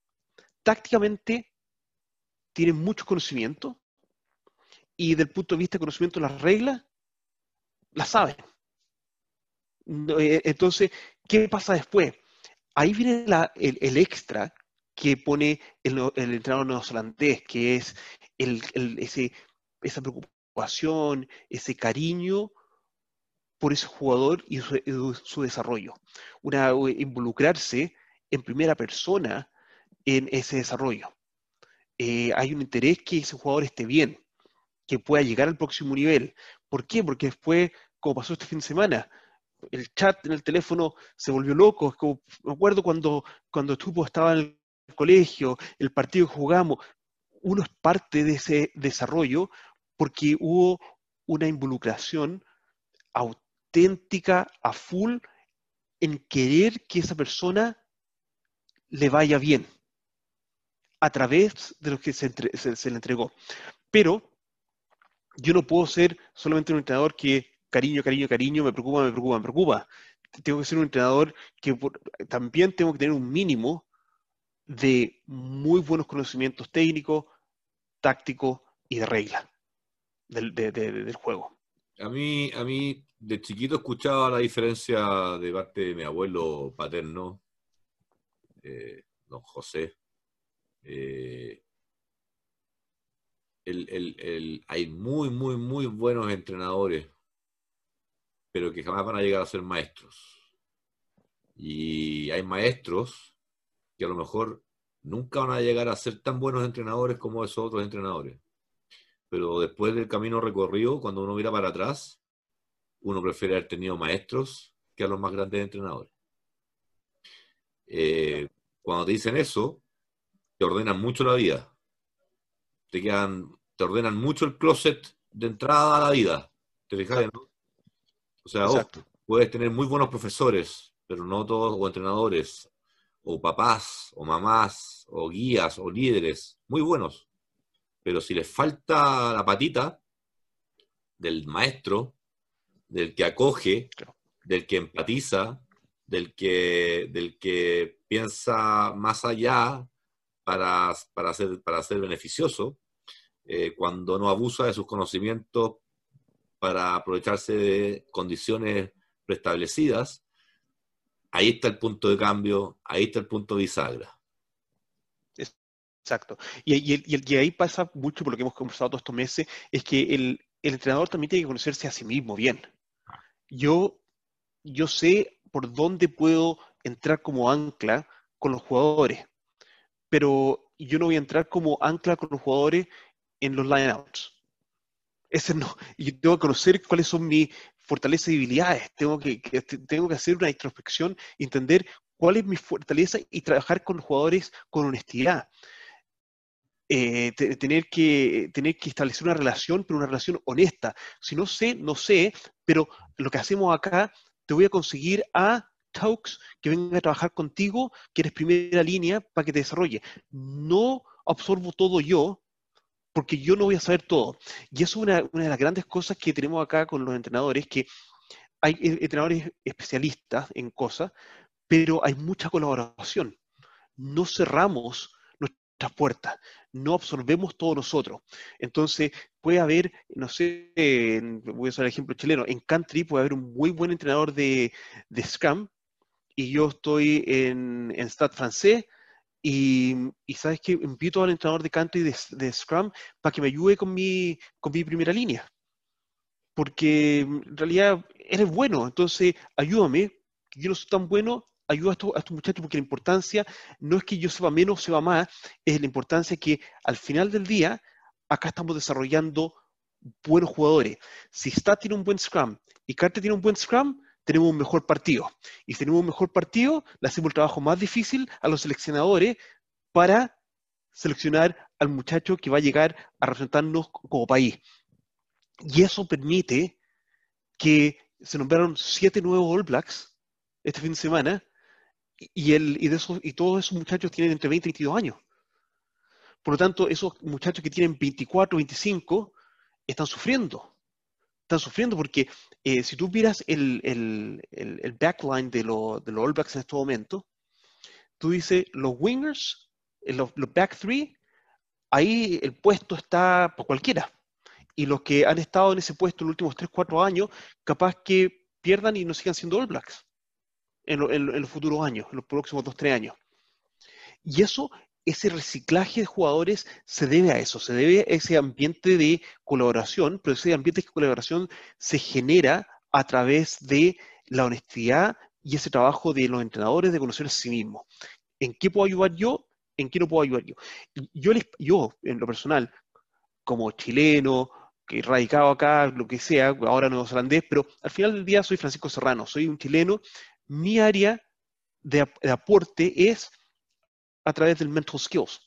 tácticamente tienen mucho conocimiento y desde el punto de vista de conocimiento de las reglas, las saben. Eh, entonces, ¿qué pasa después? Ahí viene el, extra que pone el, entrenador neozelandés, que es ese, esa preocupación, ese cariño por ese jugador y su, desarrollo. Una, involucrarse en primera persona en ese desarrollo. Eh, hay un interés que ese jugador esté bien, que pueda llegar al próximo nivel. ¿Por qué? Porque después, como pasó este fin de semana, el chat en el teléfono se volvió loco. me acuerdo cuando, cuando Tupo estaba en el colegio, el partido que jugamos, uno es parte de ese desarrollo porque hubo una involucración auténtica a full en querer que esa persona le vaya bien a través de lo que se, se le entregó. Pero yo no puedo ser solamente un entrenador que cariño, cariño, cariño, me preocupa, me preocupa, me preocupa. Tengo que ser un entrenador que también tengo que tener un mínimo de muy buenos conocimientos técnicos, tácticos y de regla del, juego. A mí, a mí, de chiquito escuchaba la diferencia de parte de mi abuelo paterno, eh, don José. Eh, hay muy, muy, muy buenos entrenadores pero que jamás van a llegar a ser maestros. Y hay maestros que a lo mejor nunca van a llegar a ser tan buenos entrenadores como esos otros entrenadores. Pero después del camino recorrido, cuando uno mira para atrás, uno prefiere haber tenido maestros que a los más grandes entrenadores. Eh, cuando te dicen eso, te ordenan mucho la vida. Te quedan, te ordenan mucho el closet de entrada a la vida. ¿Te fijas? O sea, puedes tener muy buenos profesores, pero no todos, o entrenadores, o papás, o mamás, o guías, o líderes, muy buenos. Pero si les falta la patita del maestro, del que acoge, del que empatiza, del que, del que piensa más allá para, para, ser, para ser beneficioso, eh, cuando no abusa de sus conocimientos para aprovecharse de condiciones preestablecidas, ahí está el punto de cambio, ahí está el punto bisagra. Exacto. Y, y, ahí pasa mucho por lo que hemos conversado todos estos meses, es que el, el entrenador también tiene que conocerse a sí mismo bien. Yo, yo sé por dónde puedo entrar como ancla con los jugadores, pero yo no voy a entrar como ancla con los jugadores en los lineouts. Ese no. Y tengo que conocer cuáles son mis fortalezas y debilidades. Tengo que, tengo que hacer una introspección, entender cuál es mi fortaleza y trabajar con jugadores con honestidad. Eh, tener, que, tener que establecer una relación, pero una relación honesta. Si no sé, no sé, pero lo que hacemos acá, te voy a conseguir a Taux que venga a trabajar contigo, que eres primera línea para que te desarrolle. No absorbo todo yo, porque yo no voy a saber todo. Y eso es una, de las grandes cosas que tenemos acá con los entrenadores, que hay eh, entrenadores especialistas en cosas, pero hay mucha colaboración. No cerramos nuestras puertas, no absorbemos todo nosotros. Entonces, puede haber, no sé, voy a usar el ejemplo chileno, en country puede haber un muy buen entrenador de, de Scrum y yo estoy en, en Stade francés y, sabes que invito al entrenador de country de, de, Scrum para que me ayude con mi, con mi primera línea. Porque en realidad eres bueno, entonces ayúdame, yo no soy tan bueno, ayuda a estos, a estos, muchachos porque la importancia no es que yo sepa menos, sepa más, es la importancia que al final del día acá estamos desarrollando buenos jugadores. Si Stat tiene un buen Scrum y Carter tiene un buen Scrum, tenemos un mejor partido. Y si tenemos un mejor partido, le hacemos el trabajo más difícil a los seleccionadores para seleccionar al muchacho que va a llegar a representarnos como país. Y eso permite que se nombraron siete nuevos All Blacks este fin de semana y, el, y, de esos, y todos esos muchachos tienen entre 20 y 22 años. Por lo tanto, esos muchachos que tienen 24, 25 están sufriendo. Están sufriendo porque eh, si tú miras el, el, el, backline de, lo, de los All Blacks en este momento, tú dices los wingers, eh, los, los back three, ahí el puesto está por cualquiera. Y los que han estado en ese puesto en los últimos 3, 4 años, capaz que pierdan y no sigan siendo All Blacks en, los futuros años, en los próximos dos, tres años. Y eso, ese reciclaje de jugadores se debe a eso, se debe a ese ambiente de colaboración, pero ese ambiente de colaboración se genera a través de la honestidad y ese trabajo de los entrenadores de conocer a sí mismos. ¿En qué puedo ayudar yo? ¿En qué no puedo ayudar yo? Yo, yo en lo personal, como chileno, que radicado acá, lo que sea, ahora neozelandés, pero al final del día soy Francisco Serrano, soy un chileno mi área de, aporte es a través del mental skills.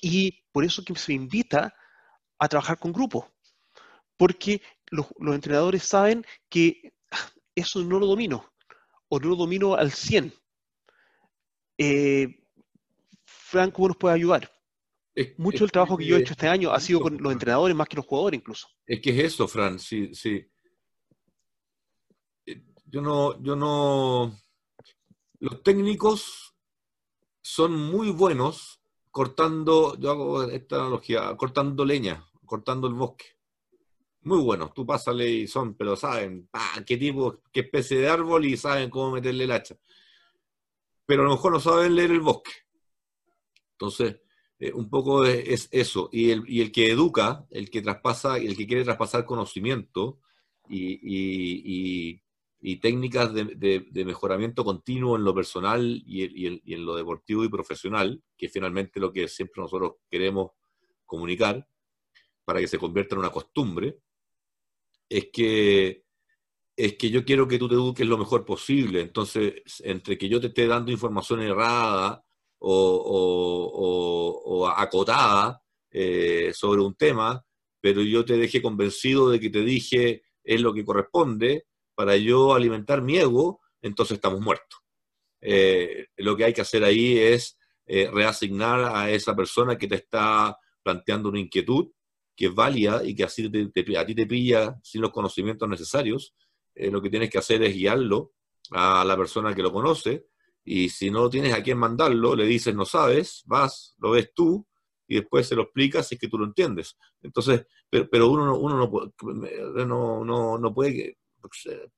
Y por eso que se invita a trabajar con grupos. Porque los, entrenadores saben que eso no lo domino, o no lo domino al 100. Eh, Frank, ¿cómo nos puede ayudar? Mucho del trabajo que yo he hecho este año ha sido con los entrenadores más que los jugadores incluso. Es que es eso, Fran, sí, sí yo no, yo no. Los técnicos son muy buenos cortando, yo hago esta analogía, cortando leña, cortando el bosque. Muy buenos, tú pásale y son, pero saben qué tipo, qué especie de árbol y saben cómo meterle el hacha. Pero a lo mejor no saben leer el bosque. Entonces, eh, un poco es, eso. Y el, y el, que educa, el que traspasa, el que quiere traspasar conocimiento y, y técnicas de, mejoramiento continuo en lo personal y, en, lo deportivo y profesional, que finalmente lo que siempre nosotros queremos comunicar, para que se convierta en una costumbre, es que, es que yo quiero que tú te eduques lo mejor posible. Entonces, entre que yo te esté dando información errada o, acotada eh, sobre un tema, pero yo te deje convencido de que te dije es lo que corresponde, para yo alimentar mi ego, entonces estamos muertos. Eh, lo que hay que hacer ahí es eh, reasignar a esa persona que te está planteando una inquietud que es válida y que así a ti te pilla sin los conocimientos necesarios. Eh, lo que tienes que hacer es guiarlo a la persona que lo conoce y si no tienes a quién mandarlo, le dices no sabes, vas, lo ves tú y después se lo explicas si es que tú lo entiendes. Entonces, pero, uno, no, uno no, no, no, puede... Pues,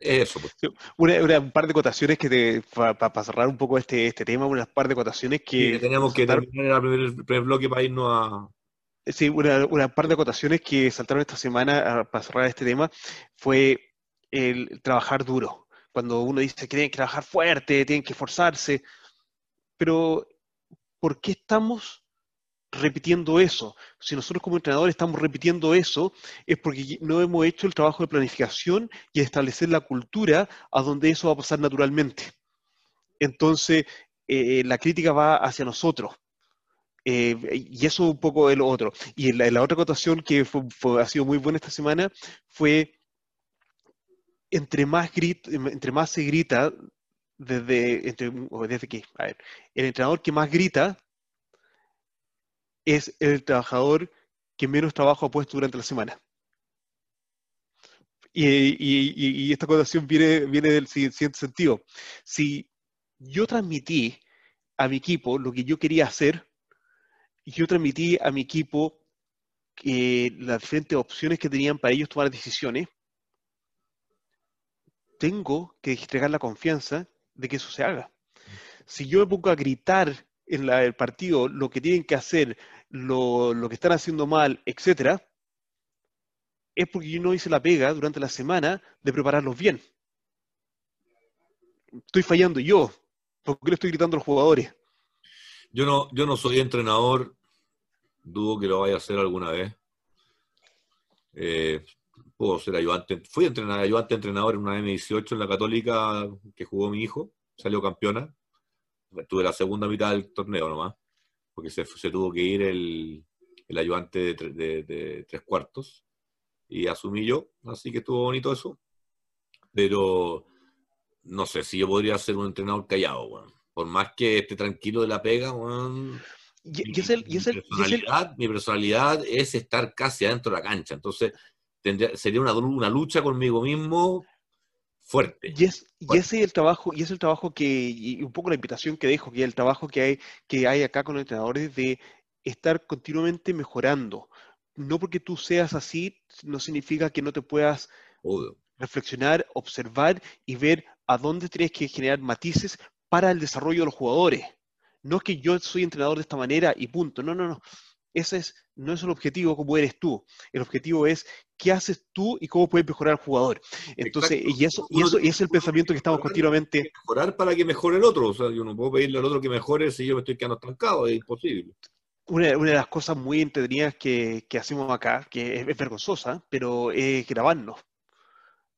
eso. Pues. Una, un par de cotaciones que para cerrar un poco este, este tema, unas par de cotaciones que... Sí, teníamos que terminar el primer, bloque para irnos a... Sí, una, una par de cotaciones que saltaron esta semana para cerrar este tema fue el trabajar duro. Cuando uno dice que tienen que trabajar fuerte, tienen que esforzarse, pero ¿por qué estamos repitiendo eso. Si nosotros como entrenadores estamos repitiendo eso, es porque no hemos hecho el trabajo de planificación y establecer la cultura a donde eso va a pasar naturalmente. Entonces, eh, la crítica va hacia nosotros. Eh, y eso un poco es lo otro. Y la, otra acotación que ha sido muy buena esta semana fue entre más, entre más se grita, desde, entre, desde que, a ver, el entrenador que más grita es el trabajador que menos trabajo ha puesto durante la semana. Y, esta cotación viene, viene del siguiente sentido. Si yo transmití a mi equipo lo que yo quería hacer, y yo transmití a mi equipo que las diferentes opciones que tenían para ellos tomar decisiones, tengo que entregar la confianza de que eso se haga. Si yo me pongo a gritar en el partido lo que tienen que hacer, lo, que están haciendo mal, etcétera, es porque yo no hice la pega durante la semana de prepararlos bien. Estoy fallando yo, porque le estoy gritando a los jugadores. Yo no, yo no soy entrenador, dudo que lo vaya a hacer alguna vez. Eh, puedo ser ayudante, fui entrenador, ayudante entrenador en una M18 en la Católica que jugó mi hijo, salió campeona tuve la segunda mitad del torneo nomás, porque se, tuvo que ir el, ayudante de, tres cuartos y asumí yo, así que estuvo bonito eso. Pero no sé si yo podría ser un entrenador callado, por más que esté tranquilo de la pega, mi, personalidad, mi personalidad es estar casi adentro de la cancha, entonces tendría, sería una, una lucha conmigo mismo fuerte. Y, es, y ese es el trabajo, y es el trabajo que, y un poco la invitación que dejo, que es el trabajo que hay, que hay acá con los entrenadores de estar continuamente mejorando. No porque tú seas así, no significa que no te puedas reflexionar, observar y ver a dónde tienes que generar matices para el desarrollo de los jugadores. No es que yo soy entrenador de esta manera y punto. No, no, no. Ese es, no es el objetivo como eres tú. El objetivo es qué haces tú y cómo puedes mejorar al jugador. Entonces, y eso, y eso es el pensamiento que estamos continuamente. Mejorar para que mejore el otro. O sea, yo no puedo pedirle al otro que mejore si yo me estoy quedando estancado, es imposible. Una, de las cosas muy entretenidas que, hacemos acá, que es, vergonzosa, pero es grabarnos.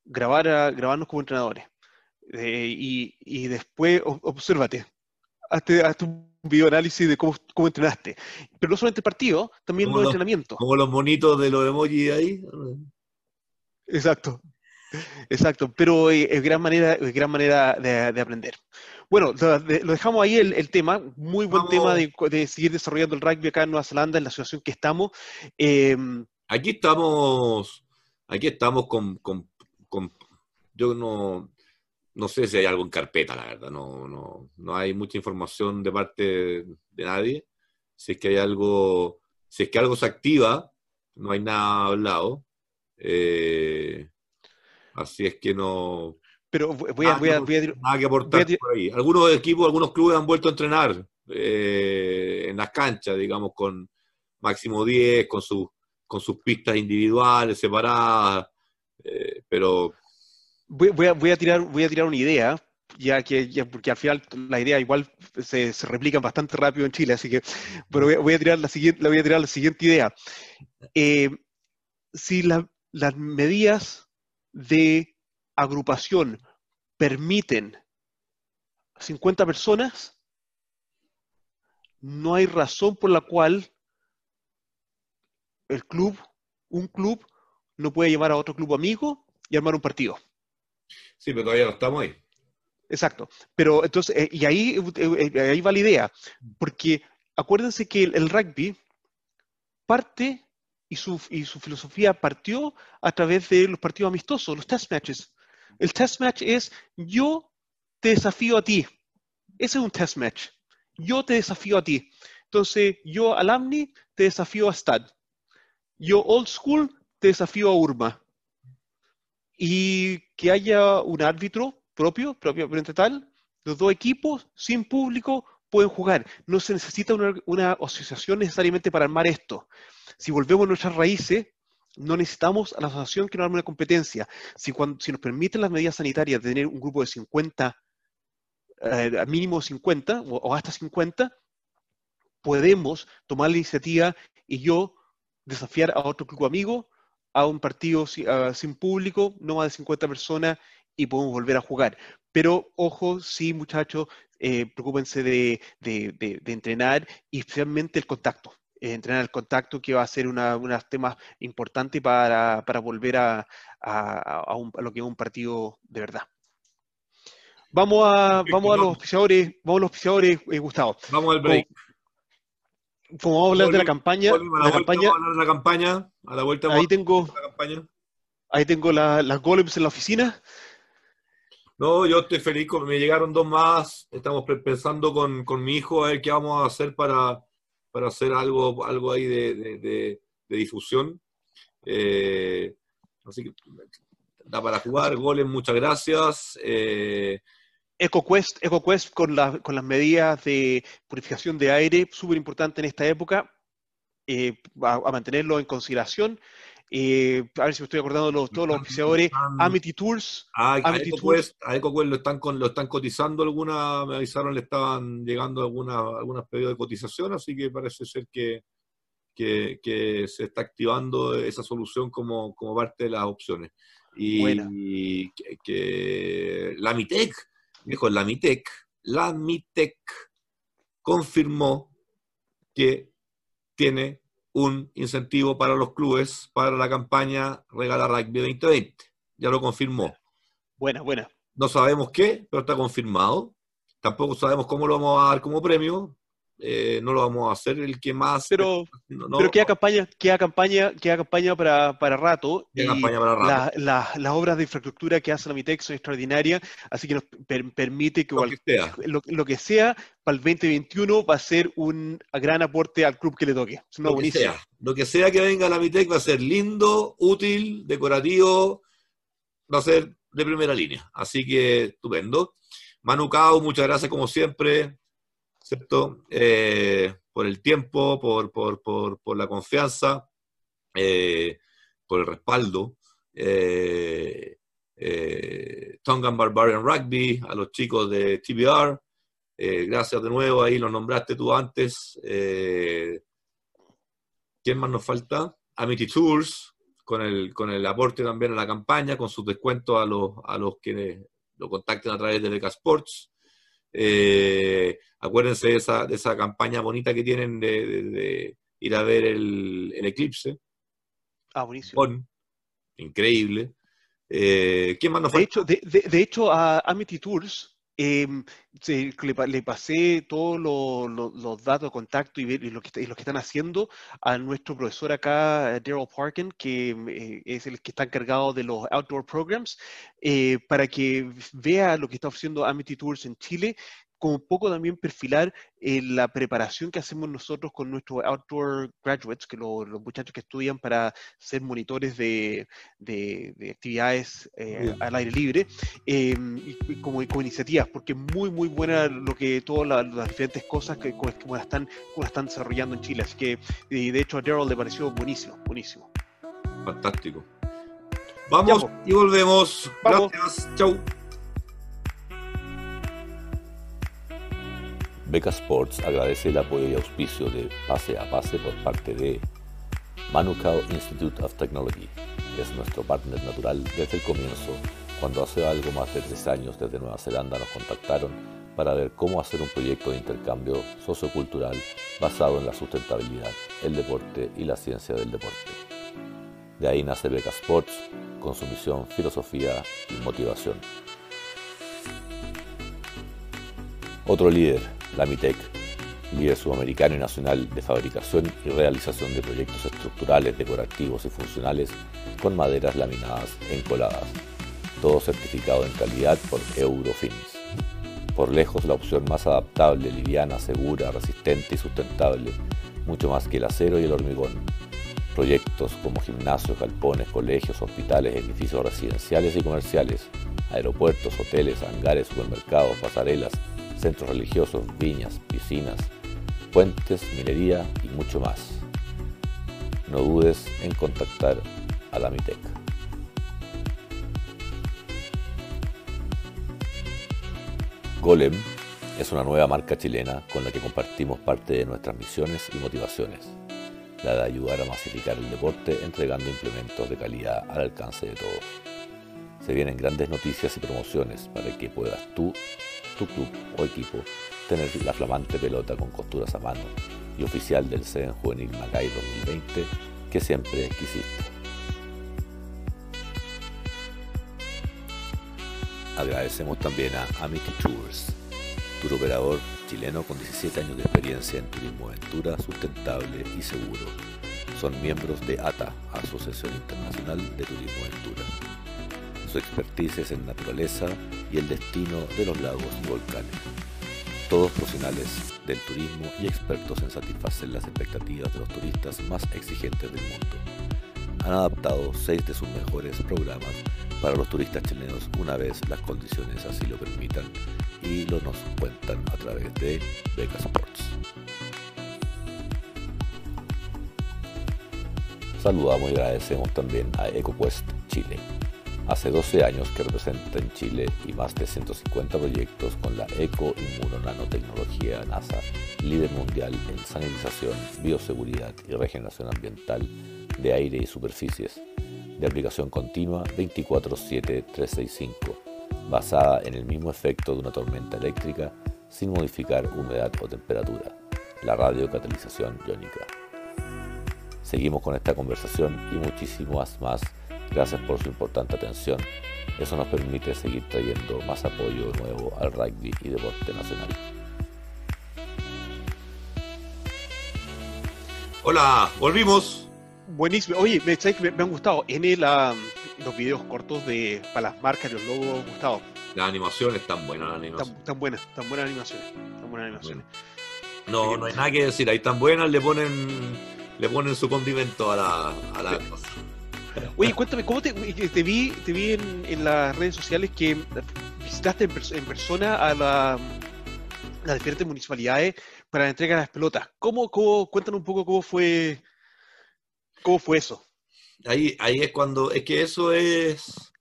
Grabar a, grabarnos como entrenadores. Eh, y, y, después, obsérvate. Hazte, hazte un video análisis de cómo, cómo entrenaste. Pero no solamente el partido, también los, entrenamientos. Como los monitos de los emojis ahí. Exacto. Exacto, pero es gran manera, es gran manera de, aprender. Bueno, lo, dejamos ahí el, tema, muy buen tema de, seguir desarrollando el rugby acá en Nueva Zelanda, en la situación que estamos. Em, aquí estamos, aquí estamos con, con, con, yo no, no sé si hay algo en carpeta, la verdad. No, no, no hay mucha información de parte de nadie. Si es que hay algo, si es que algo se activa, no hay nada hablado. Eh, así es que no. Pero voy a, voy a, nada que aportar por ahí. Algunos equipos, algunos clubes han vuelto a entrenar eh, en las canchas, digamos, con máximo 10, con, sus con sus pistas individuales separadas, eh, pero voy, a, voy, a, tirar, voy a tirar una idea, ya que porque al final la idea igual se, se replica bastante rápido en Chile, así que pero voy, a tirar la siguiente, voy a tirar la siguiente idea. Eh, si las medidas de agrupación permiten 50 personas, no hay razón por la cual el club, un club, no puede llamar a otro club amigo y armar un partido. Sí, pero todavía no estamos ahí. exacto. Pero entonces, eh, y ahí, eh, ahí va la idea, porque acuérdense que el, rugby parte y su, y su filosofía partió a través de los partidos amistosos, los test matches. El test match es yo te desafío a ti. Ese es un test match. Yo te desafío a ti. Entonces, yo Alumni te desafío a Stad. Yo Old School te desafío a Urma. Y que haya un árbitro propio, propiamente tal, los dos equipos, sin público, pueden jugar. No se necesita una, asociación necesariamente para armar esto. Si volvemos a nuestras raíces, no necesitamos a la asociación que nos arme una competencia. Si, cuando, si nos permiten las medidas sanitarias tener un grupo de 50, eh, mínimo 50 o, hasta 50, podemos tomar la iniciativa y yo desafiar a otro grupo amigo a un partido sin público, no más de 50 personas, y podemos volver a jugar. Pero ojo, sí, muchachos, eh, preocúpense de, entrenar y especialmente el contacto. Eh, entrenar el contacto que va a ser un tema importante para, volver a, lo que es un partido de verdad. Vamos a, vamos a los auspiciadores, vamos a los auspiciadores, eh, Gustavo. Vamos al break. Como, vamos a hablar de la campaña, la, campaña, a la campaña, a la vuelta ahí tengo, ahí tengo las golems en la oficina. No, yo estoy feliz, me llegaron dos más, estamos pensando con, mi hijo a ver qué vamos a hacer para, hacer algo, algo ahí de, difusión. Eh, así que da para jugar, goles, muchas gracias. Eh, EcoQuest, EcoQuest con, con las medidas de purificación de aire, súper importante en esta época, eh, a, mantenerlo en consideración. Eh, a ver si me estoy acordando de todos los oficiadores. Amity Tours. Ah, a, EcoQuest, lo están, lo están cotizando alguna, me avisaron, le estaban llegando algunas algunas pedidos de cotización, así que parece ser que, que, se está activando esa solución como, como parte de las opciones. Y, que, la MITEC, dijo la MITEC, la MITEC confirmó que tiene un incentivo para los clubes para la campaña Regala Rugby 2020. Ya lo confirmó. Buena, buena. No sabemos qué, pero está confirmado. Tampoco sabemos cómo lo vamos a dar como premio. Eh, no lo vamos a hacer el que más. Pero, pero queda campaña, queda campaña, queda campaña para, para rato. y las obras de infraestructura que hace la MITEX son extraordinarias, así que nos permite que, lo que, sea. para el 2021 va a ser un gran aporte al club que le toque. lo, que sea, lo que sea que venga la MITEC va a ser lindo, útil, decorativo, va a ser de primera línea. Así que estupendo. Manu Cao, muchas gracias como siempre. Eh, por el tiempo, por, la confianza, eh, por el respaldo. Eh, Tongan Barbarian Rugby, a los chicos de TBR, gracias de nuevo, ahí lo nombraste tú antes. ¿Quién más nos falta? Amity Tours, con el, con el aporte también a la campaña, con sus descuentos a los, a los que lo contacten a través de Beca Sports. Eh, acuérdense de esa, de esa, campaña bonita que tienen de, ir a ver el, eclipse. Ah, buenísimo. increíble. Eh, ¿Quién más nos de Hecho, de, de, hecho, a Amity Tours Em, le, pasé todos los datos de contacto y, lo que, que, están haciendo a nuestro profesor acá, Daryl Parkin, que eh, es el que está encargado de los outdoor programs, eh, para que vea lo que está ofreciendo Amity Tours en Chile como un poco también perfilar eh, la preparación que hacemos nosotros con nuestros outdoor graduates, que los muchachos que estudian para ser monitores de, actividades eh, al aire libre, em, y, como, iniciativas, porque es muy, muy buena lo que todas las, diferentes cosas que, como, están, están desarrollando en Chile. Así que, de hecho, a Daryl le pareció buenísimo, buenísimo. Fantástico. Vamos y volvemos. Gracias. Chau. Beca Sports agradece el apoyo y auspicio de Pase a Pase por parte de Manukau Institute of Technology, que es nuestro partner natural desde el comienzo, cuando hace algo más de tres años desde Nueva Zelanda nos contactaron para ver cómo hacer un proyecto de intercambio sociocultural basado en la sustentabilidad, el deporte y la ciencia del deporte. De ahí nace Beca Sports, con su misión, filosofía y motivación. Otro líder, la MITEC, líder sudamericano y nacional de fabricación y realización de proyectos estructurales, decorativos y funcionales con maderas laminadas encoladas, todo certificado en calidad por Eurofins. Por lejos la opción más adaptable, liviana, segura, resistente y sustentable, mucho más que el acero y el hormigón. Proyectos como gimnasios, galpones, colegios, hospitales, edificios residenciales y comerciales, aeropuertos, hoteles, hangares, supermercados, pasarelas, centros religiosos, viñas, piscinas, puentes, minería y mucho más. No dudes en contactar a la MITEC. Golem es una nueva marca chilena con la que compartimos parte de nuestras misiones y motivaciones, la de ayudar a masificar el deporte entregando implementos de calidad al alcance de todos. Se vienen grandes noticias y promociones para que puedas tú, tu club o equipo tener la flamante pelota con costuras a mano y oficial del CEN Juvenil Macay 2020 que siempre quisiste. Agradecemos también a Amity Tours, tour operador chileno con 17 años de experiencia en turismo aventura sustentable y seguro. Son miembros de ATA, Asociación Internacional de Turismo Aventura. Su expertise es en naturaleza y el destino de los lagos y volcanes. Todos profesionales del turismo y expertos en satisfacer las expectativas de los turistas más exigentes del mundo. Han adaptado seis de sus mejores programas para los turistas chilenos una vez las condiciones así lo permitan y lo nos cuentan a través de Vega Sports. Saludamos y agradecemos también a EcoQuest Chile. Hace 12 años que representa en Chile y más de 150 proyectos con la Eco Nanotecnología NASA, líder mundial en sanitización, bioseguridad y regeneración ambiental de aire y superficies de aplicación continua 24-7-365, basada en el mismo efecto de una tormenta eléctrica sin modificar humedad o temperatura, la radiocatalización iónica. Seguimos con esta conversación y muchísimas más. Gracias por su importante atención. Eso nos permite seguir trayendo más apoyo nuevo al rugby y deporte nacional. Hola, volvimos. Buenísimo. Oye, me, me, han gustado. N la, los videos cortos de para las marcas, los logos, gustado. Las animaciones están buenas, las animaciones. Tan, buenas, tan buenas animaciones. Tan buenas animaciones. No, no hay nada que decir, ahí están buenas, le ponen, le ponen su condimento a la, a la Oye, cuéntame, ¿cómo te, te vi, te vi en, las redes sociales que visitaste en, persona a la, las diferentes municipalidades para la entrega de las pelotas? ¿Cómo, cómo, cuéntanos un poco cómo fue ¿Cómo fue eso? Ahí, ahí es cuando, es que eso es...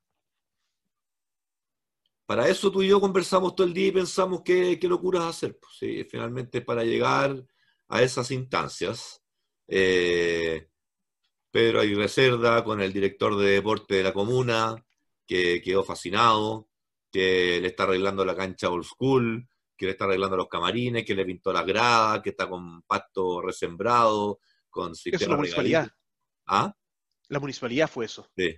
Para eso tú y yo conversamos todo el día y pensamos qué, qué locuras hacer. Pues, finalmente para llegar a esas instancias. Eh, Pedro Aguirre Cerda con el director de deporte de la comuna, que quedó fascinado, que le está arreglando la cancha old school, que le está arreglando los camarines, que le pintó las gradas, que está con pasto resembrado, con sistema municipalidad. ¿Ah? La municipalidad fue eso. Sí.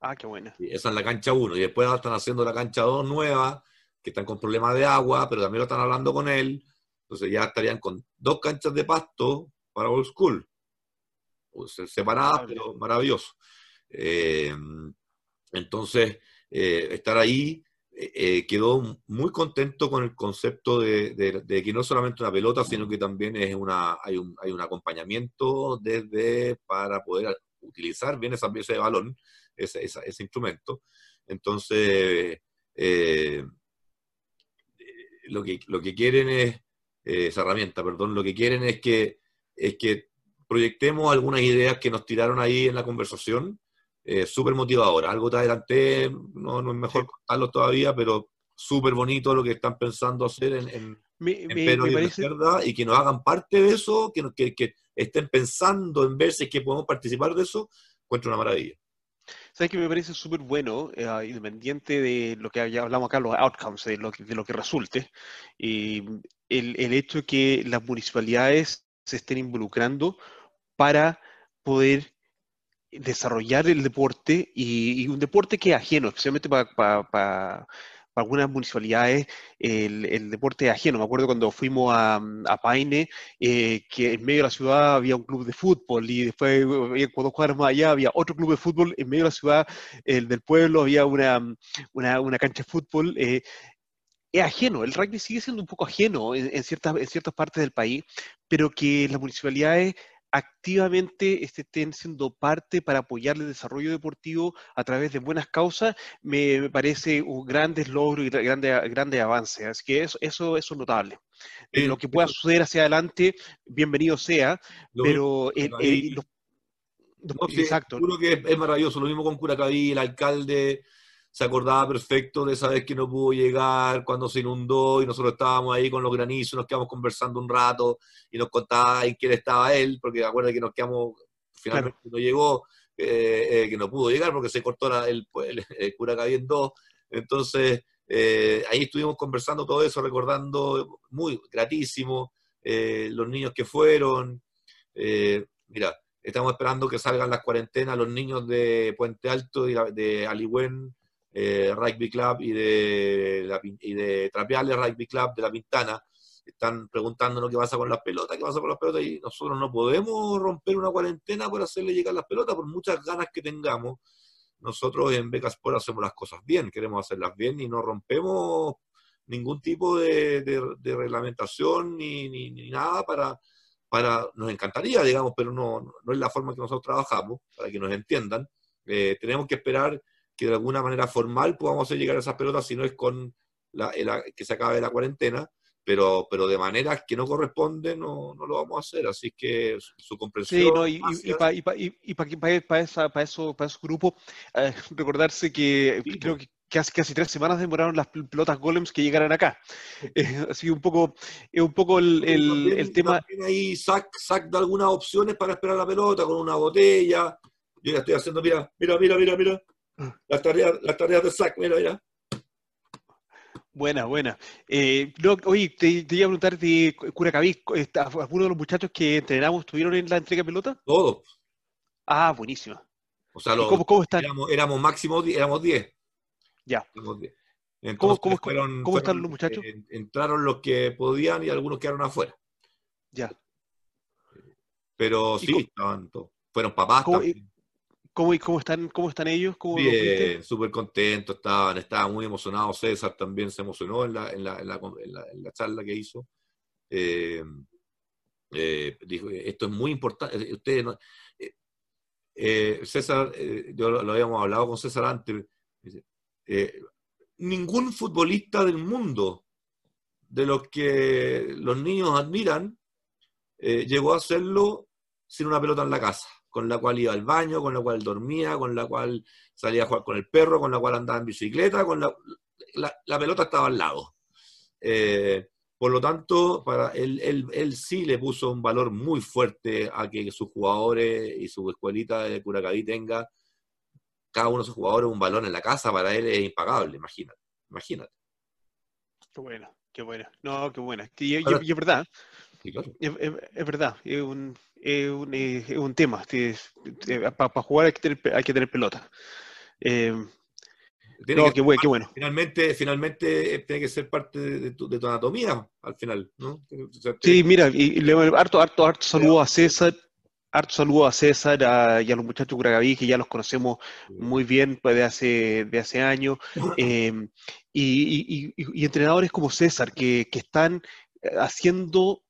Ah, qué buena. esa es la cancha 1. Y después están haciendo la cancha 2 nueva, que están con problemas de agua, pero también lo están hablando con él. Entonces ya estarían con dos canchas de pasto para Old School. Separadas, pero maravilloso. Eh, entonces, eh, estar ahí eh, quedó muy contento con el concepto de, de, que no solamente una pelota, sino que también es una, hay, un, hay un acompañamiento desde para poder utilizar bien esa pieza de balón, ese, ese instrumento. Entonces, lo, que, lo que quieren es, esa herramienta, perdón, lo que quieren es que, es que proyectemos algunas ideas que nos tiraron ahí en la conversación eh, súper motivadora. Algo te adelanté, no, no es mejor contarlo todavía, pero súper bonito lo que están pensando hacer en, en, y y que nos hagan parte de eso, que, que, que, estén pensando en ver si es que podemos participar de eso, encuentro una maravilla. ¿Sabes que me parece súper bueno, eh, independiente de lo que ya hablamos acá, los outcomes, de lo que, de lo que resulte, y el, el hecho de que las municipalidades se estén involucrando para poder desarrollar el deporte y, un deporte que es ajeno, especialmente para algunas municipalidades el, deporte es ajeno. Me acuerdo cuando fuimos a, Paine, eh, que en medio de la ciudad había un club de fútbol y después, cuadras más allá, había otro club de fútbol. En medio de la ciudad el del pueblo había una, una, cancha de fútbol. Eh, es ajeno, el rugby sigue siendo un poco ajeno en, ciertas, en ciertas partes del país, pero que las municipalidades activamente estén siendo parte para apoyar el desarrollo deportivo a través de buenas causas, me, parece un grandes logro y grande, grande avance. Así que eso, eso, es notable. lo que pueda suceder hacia adelante, bienvenido sea, pero exacto. Seguro que es, maravilloso. Lo mismo con Curacaví, el alcalde se acordaba perfecto de esa vez que no pudo llegar cuando se inundó y nosotros estábamos ahí con los granizos, nos quedamos conversando un rato y nos contaba en quién estaba él, porque acuerda que nos quedamos, finalmente no llegó, eh, eh, que no pudo llegar porque se cortó el, el, el Curacaví en dos. Entonces, eh, ahí estuvimos conversando todo eso, recordando, muy gratísimo, los niños que fueron. mira, estamos esperando que salgan las cuarentenas los niños de Puente Alto y de Aligüen eh, Rugby Club y de, la, y de Trapiales Rugby Club de La Pintana. Están preguntándonos qué pasa con las pelotas, qué pasa con las pelotas, y nosotros no podemos romper una cuarentena por hacerle llegar las pelotas, por muchas ganas que tengamos. Nosotros en Becasport hacemos las cosas bien, queremos hacerlas bien y no rompemos ningún tipo de, de, reglamentación ni, ni, nada para, para, nos encantaría, digamos, pero no, no es la forma que nosotros trabajamos, para que nos entiendan. Eh, tenemos que esperar que de alguna manera formal podamos hacer llegar a esas pelotas, si no es con la, que se acabe la cuarentena, pero, pero de maneras que no corresponden no, no lo vamos a hacer, así que su comprensión... Sí, no, y, y, para y, eso, para esos grupos, eh, recordarse que creo que casi, casi tres semanas demoraron las pelotas golems que llegaran acá. Eh, así un poco, es un poco el, el, el tema... ahí sac, sac de algunas opciones para esperar la pelota con una botella. Yo ya estoy haciendo, mira, mira, mira, mira, mira. Las tareas, las tareas de SAC, mira, mira. Buena, buena. Eh, oye, te, te, iba a preguntar de Curacaví, ¿alguno de los muchachos que entrenamos estuvieron en la entrega de pelota? Todos. Ah, buenísimo. O sea, ¿Cómo, están? Éramos, máximo, éramos 10. Ya. ¿Cómo, están los muchachos? entraron los que podían y algunos quedaron afuera. Ya. Pero sí, estaban todos. Fueron papás también. ¿Cómo, cómo, están, ¿Cómo están ellos? ¿Cómo Bien, súper contentos, estaban, estaban muy emocionados. César también se emocionó en la, en la, en la, en la charla que hizo. Eh, eh, dijo, esto es muy importante. Eh, ustedes César, yo lo, habíamos hablado con César antes. ningún futbolista del mundo de los que los niños admiran llegó a hacerlo sin una pelota en la casa con la cual iba al baño, con la cual dormía, con la cual salía a jugar con el perro, con la cual andaba en bicicleta, con la, la, pelota estaba al lado. Eh, por lo tanto, para él, él, sí le puso un valor muy fuerte a que sus jugadores y su escuelita de Curacaví tenga, cada uno de sus jugadores, un balón en la casa, para él es impagable, imagínate. imagínate. Qué bueno, qué bueno. No, qué buena. Y, es verdad. Es, verdad, es un, es un, es un tema. Para jugar hay que tener, hay que tener pelota. Eh, no, qué, bueno, qué, bueno, Finalmente, finalmente tiene que ser parte de tu, de tu anatomía al final, ¿no? Sí, mira, y, le harto, harto, harto saludo a César, harto saludo a César y a los muchachos Curagaví, que ya los conocemos muy bien pues, de, hace, de hace años, em, y, y, entrenadores como César, que, que están haciendo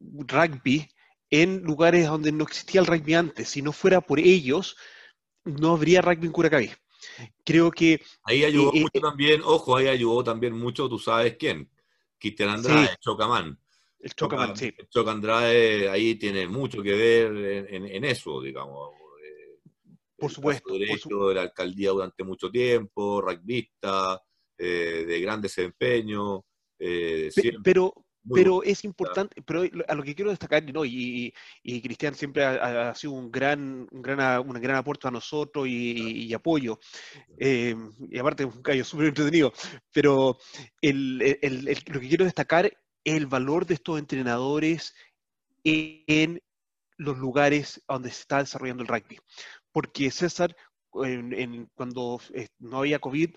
rugby en lugares donde no existía el rugby antes. Si no fuera por ellos, no habría rugby en Curacaví. Creo que... Ahí ayudó eh, mucho eh, también, ojo, ahí ayudó también mucho, tú sabes quién, Cristian Andrade, Chocamán. El Chocamán, sí. Choc Andrade ahí tiene mucho que ver en, eso, digamos. Eh, por supuesto. Derecho de la alcaldía durante mucho tiempo, rugbyista, de gran desempeño. pero, pero es importante, pero a lo que quiero destacar, ¿no? y, y, Cristian siempre ha, sido un gran, un gran, un gran aporte a nosotros y, apoyo, eh, y aparte un callo súper entretenido, pero el, el, lo que quiero destacar es el valor de estos entrenadores en los lugares donde se está desarrollando el rugby, porque César, en, cuando eh, no había COVID,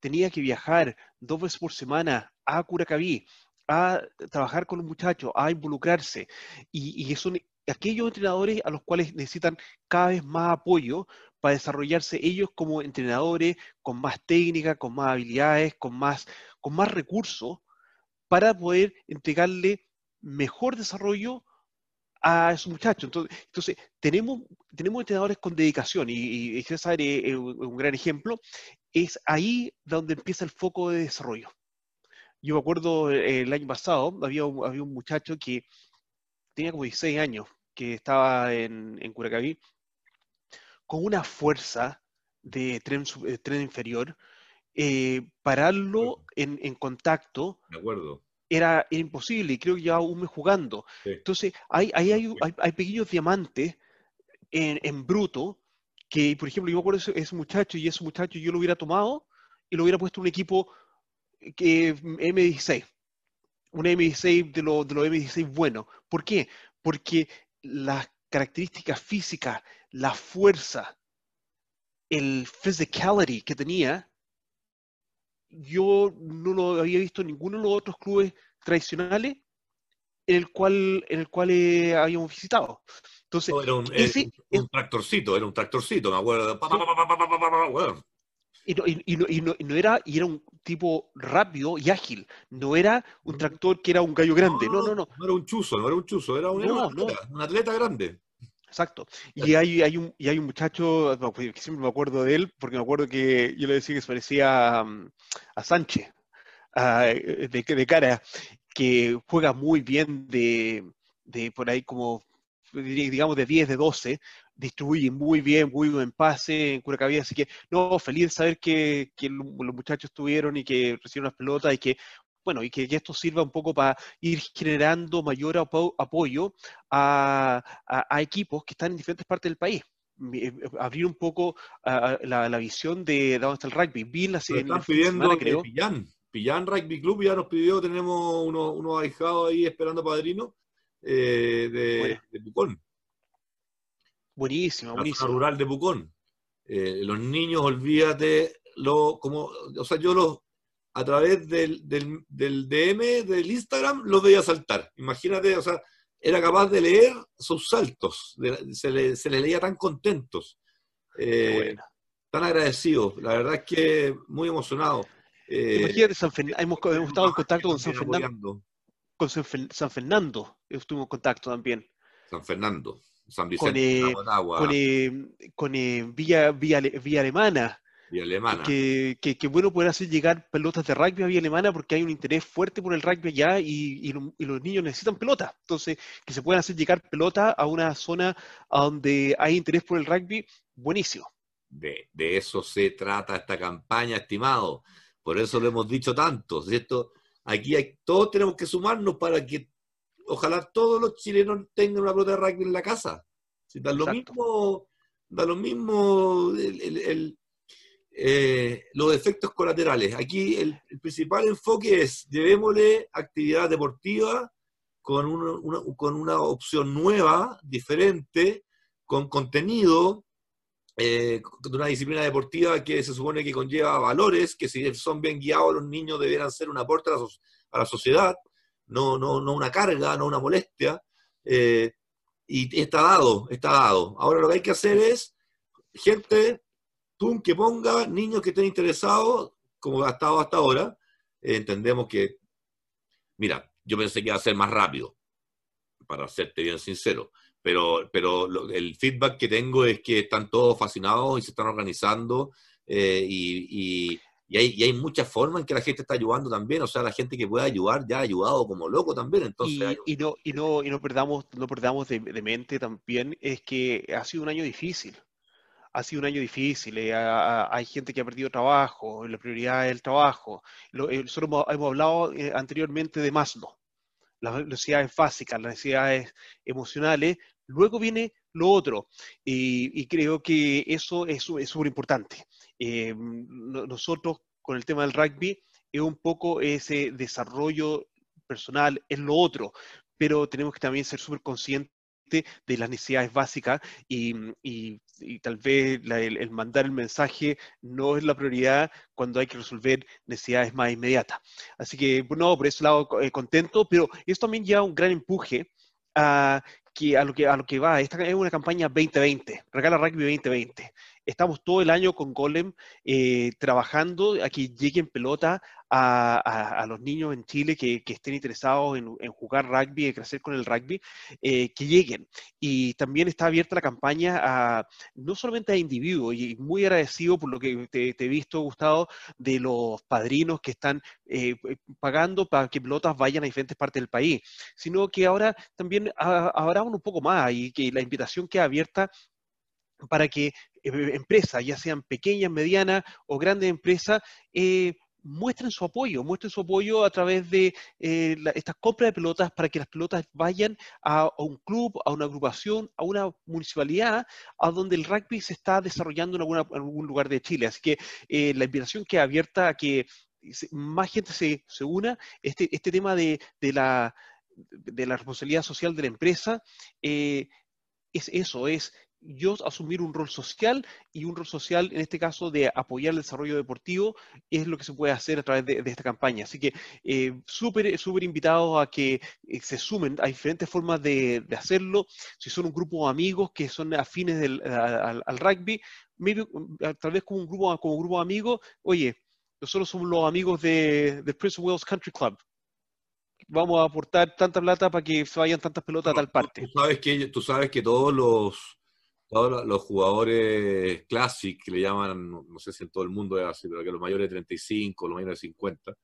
tenía que viajar dos veces por semana a Curacaví, a trabajar con los muchachos, a involucrarse. Y, y son aquellos entrenadores a los cuales necesitan cada vez más apoyo para desarrollarse ellos como entrenadores, con más técnica, con más habilidades, con más, con más recursos, para poder entregarle mejor desarrollo a esos muchachos. Entonces, entonces tenemos, tenemos entrenadores con dedicación y, y es, un gran ejemplo. Es ahí donde empieza el foco de desarrollo. Yo me acuerdo eh, el año pasado, había un, había un muchacho que tenía como 16 años, que estaba en, en Curacaví, con una fuerza de tren, tren inferior, eh, pararlo en, en, contacto. De acuerdo era, imposible y creo que llevaba un mes jugando. Entonces, ahí hay, hay, hay, pequeños diamantes en, en, bruto que, por ejemplo, yo me acuerdo de ese, muchacho y ese muchacho yo lo hubiera tomado y lo hubiera puesto en un equipo que M16, un M16 de, lo, de los M16 bueno. ¿Por qué? Porque las características físicas, la fuerza, el physicality que tenía, yo no lo había visto en ninguno de los otros clubes tradicionales en el cual, en el cual eh, habíamos visitado. Entonces, era un, un, tractorcito, era un tractorcito, me acuerdo. Y no, y, no, y, no, y no, era, y era un tipo rápido y ágil. No era un tractor que era un gallo grande. No, no, no. No, era un chuzo, no era un chuzo, era un, era un, atleta, un atleta grande. Exacto. Y hay, hay, un, y hay un muchacho, que siempre me acuerdo de él, porque me acuerdo que yo le decía que se parecía a, a Sánchez, a, de, de, cara, que juega muy bien de, de por ahí como, digamos, de 10, de 12, distribuye muy bien, muy buen pase en Curacaví, así que no, feliz de saber que, que los muchachos estuvieron y que recibieron las pelotas y que bueno, y que, esto sirva un poco para ir generando mayor apoyo a, equipos que están en diferentes partes del país. Eh, abrir un poco la, visión de, dónde está el rugby. Vi la, están pidiendo creo. Pillán, Pillán Rugby Club ya nos pidió, tenemos unos, unos ahijados ahí esperando padrino eh, de, de, Pucón. Buenísimo, buenísimo. La rural de Pucón. Eh, los niños, olvídate, lo, como, o sea, yo los, a través del, del, del, DM, del Instagram, lo veía saltar. Imagínate, o sea, era capaz de leer sus saltos, se, le, se leía tan contentos, eh, tan agradecidos. La verdad es que muy emocionado. Eh, Imagínate, San hemos, hemos, estado en contacto con San Fernando. Con San, Fernando estuvimos en contacto también. San Fernando, San Vicente, con, eh, con, con Villa, Villa Alemana Alemana. Que, que, bueno poder hacer llegar pelotas de rugby a Vía Alemana porque hay un interés fuerte por el rugby allá y, y, los niños necesitan pelotas. Entonces, que se puedan hacer llegar pelotas a una zona donde hay interés por el rugby, buenísimo. De, de, eso se trata esta campaña, estimado. Por eso lo hemos dicho tanto, ¿cierto? Aquí hay, todos tenemos que sumarnos para que ojalá todos los chilenos tengan una pelota de rugby en la casa. Si da lo mismo, da lo mismo el eh, los efectos colaterales. Aquí el, principal enfoque es, llevémosle actividad deportiva con una, con una opción nueva, diferente, con contenido, eh, de una disciplina deportiva que se supone que conlleva valores, que si son bien guiados los niños deberán ser un aporte a la, a la sociedad, no, no, no, una carga, no una molestia. Eh, y está dado, está dado. Ahora lo que hay que hacer es, gente, que ponga niños que estén interesados, como ha estado hasta ahora, entendemos que, mira, yo pensé que iba a ser más rápido, para serte bien sincero, pero, pero el feedback que tengo es que están todos fascinados y se están organizando eh, y, hay, y, hay, muchas formas en que la gente está ayudando también, o sea, la gente que puede ayudar ya ha ayudado como loco también, entonces... Y, no, y, no, y no perdamos, no perdamos de, de mente también, es que ha sido un año difícil ha sido un año difícil, eh, hay gente que ha perdido trabajo, la prioridad es el trabajo. Eh, nosotros hemos, hablado eh, anteriormente de Maslow, las necesidades básicas, las necesidades emocionales, luego viene lo otro, y, creo que eso es súper importante. Nosotros con el tema del rugby es un poco ese desarrollo personal, es lo otro, pero tenemos que también ser súper conscientes de las necesidades básicas y, tal vez el, mandar el mensaje no es la prioridad cuando hay que resolver necesidades más inmediatas. Así que, no, por ese lado eh, contento, pero esto también lleva un gran empuje a, que, a, lo que, a lo que va. Esta es una campaña 2020, Regala Rugby 2020 estamos todo el año con Golem eh, trabajando a que lleguen pelota a, los niños en Chile que, estén interesados en, jugar rugby, en crecer con el rugby, eh, que lleguen. Y también está abierta la campaña a no solamente a individuos, y muy agradecido por lo que te, he visto, Gustavo, de los padrinos que están eh, pagando para que pelotas vayan a diferentes partes del país, sino que ahora también abramos un poco más y que la invitación queda abierta para que empresas, ya sean pequeñas, medianas o grandes empresas, eh, muestren su apoyo, muestren su apoyo a través de eh, estas compras de pelotas para que las pelotas vayan a, un club, a una agrupación, a una municipalidad, a donde el rugby se está desarrollando en, algún lugar de Chile. Así que la invitación queda abierta a que más gente se, una. Este, este tema de, la, de la responsabilidad social de la empresa es eso, es yo asumir un rol social y un rol social, en este caso, de apoyar el desarrollo deportivo, es lo que se puede hacer a través de, esta campaña. Así que eh, súper, súper invitados a que eh, se sumen. Hay diferentes formas de, hacerlo. Si son un grupo de amigos que son afines al, rugby, tal vez como un grupo, como grupo de amigos, oye, nosotros somos los amigos de, de Prince of Wales Country Club vamos a aportar tanta plata para que se vayan tantas pelotas a tal parte. Tú sabes que, tú sabes que todos los, todos los jugadores Classic, que le llaman, no sé si en todo el mundo es así, pero que los mayores de 35, los mayores de 50,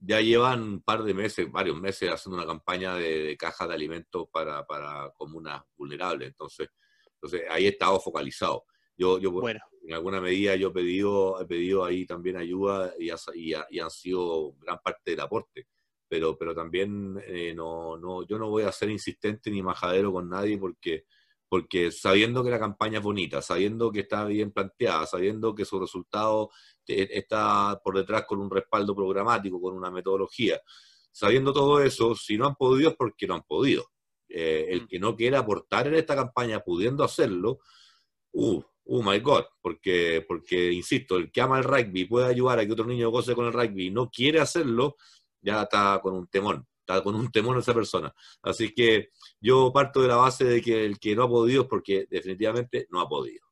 ya llevan un par de meses, varios meses haciendo una campaña de, caja de alimentos para, para, comunas vulnerables. Entonces, entonces ahí he estado focalizado. Yo, yo en alguna medida yo he pedido, he pedido ahí también ayuda y, y, han sido gran parte del aporte. Pero, pero también eh, no, no, yo no voy a ser insistente ni majadero con nadie porque porque sabiendo que la campaña es bonita, sabiendo que está bien planteada, sabiendo que su resultado está por detrás con un respaldo programático, con una metodología, sabiendo todo eso, si no han podido es porque no han podido. Eh, el mm. que no quiera aportar en esta campaña pudiendo hacerlo, uh, oh my God, porque, porque, insisto, el que ama el rugby puede ayudar a que otro niño goce con el rugby y no quiere hacerlo, ya está con un temón está con un temor esa persona. Así que yo parto de la base de que el que no ha podido es porque definitivamente no ha podido.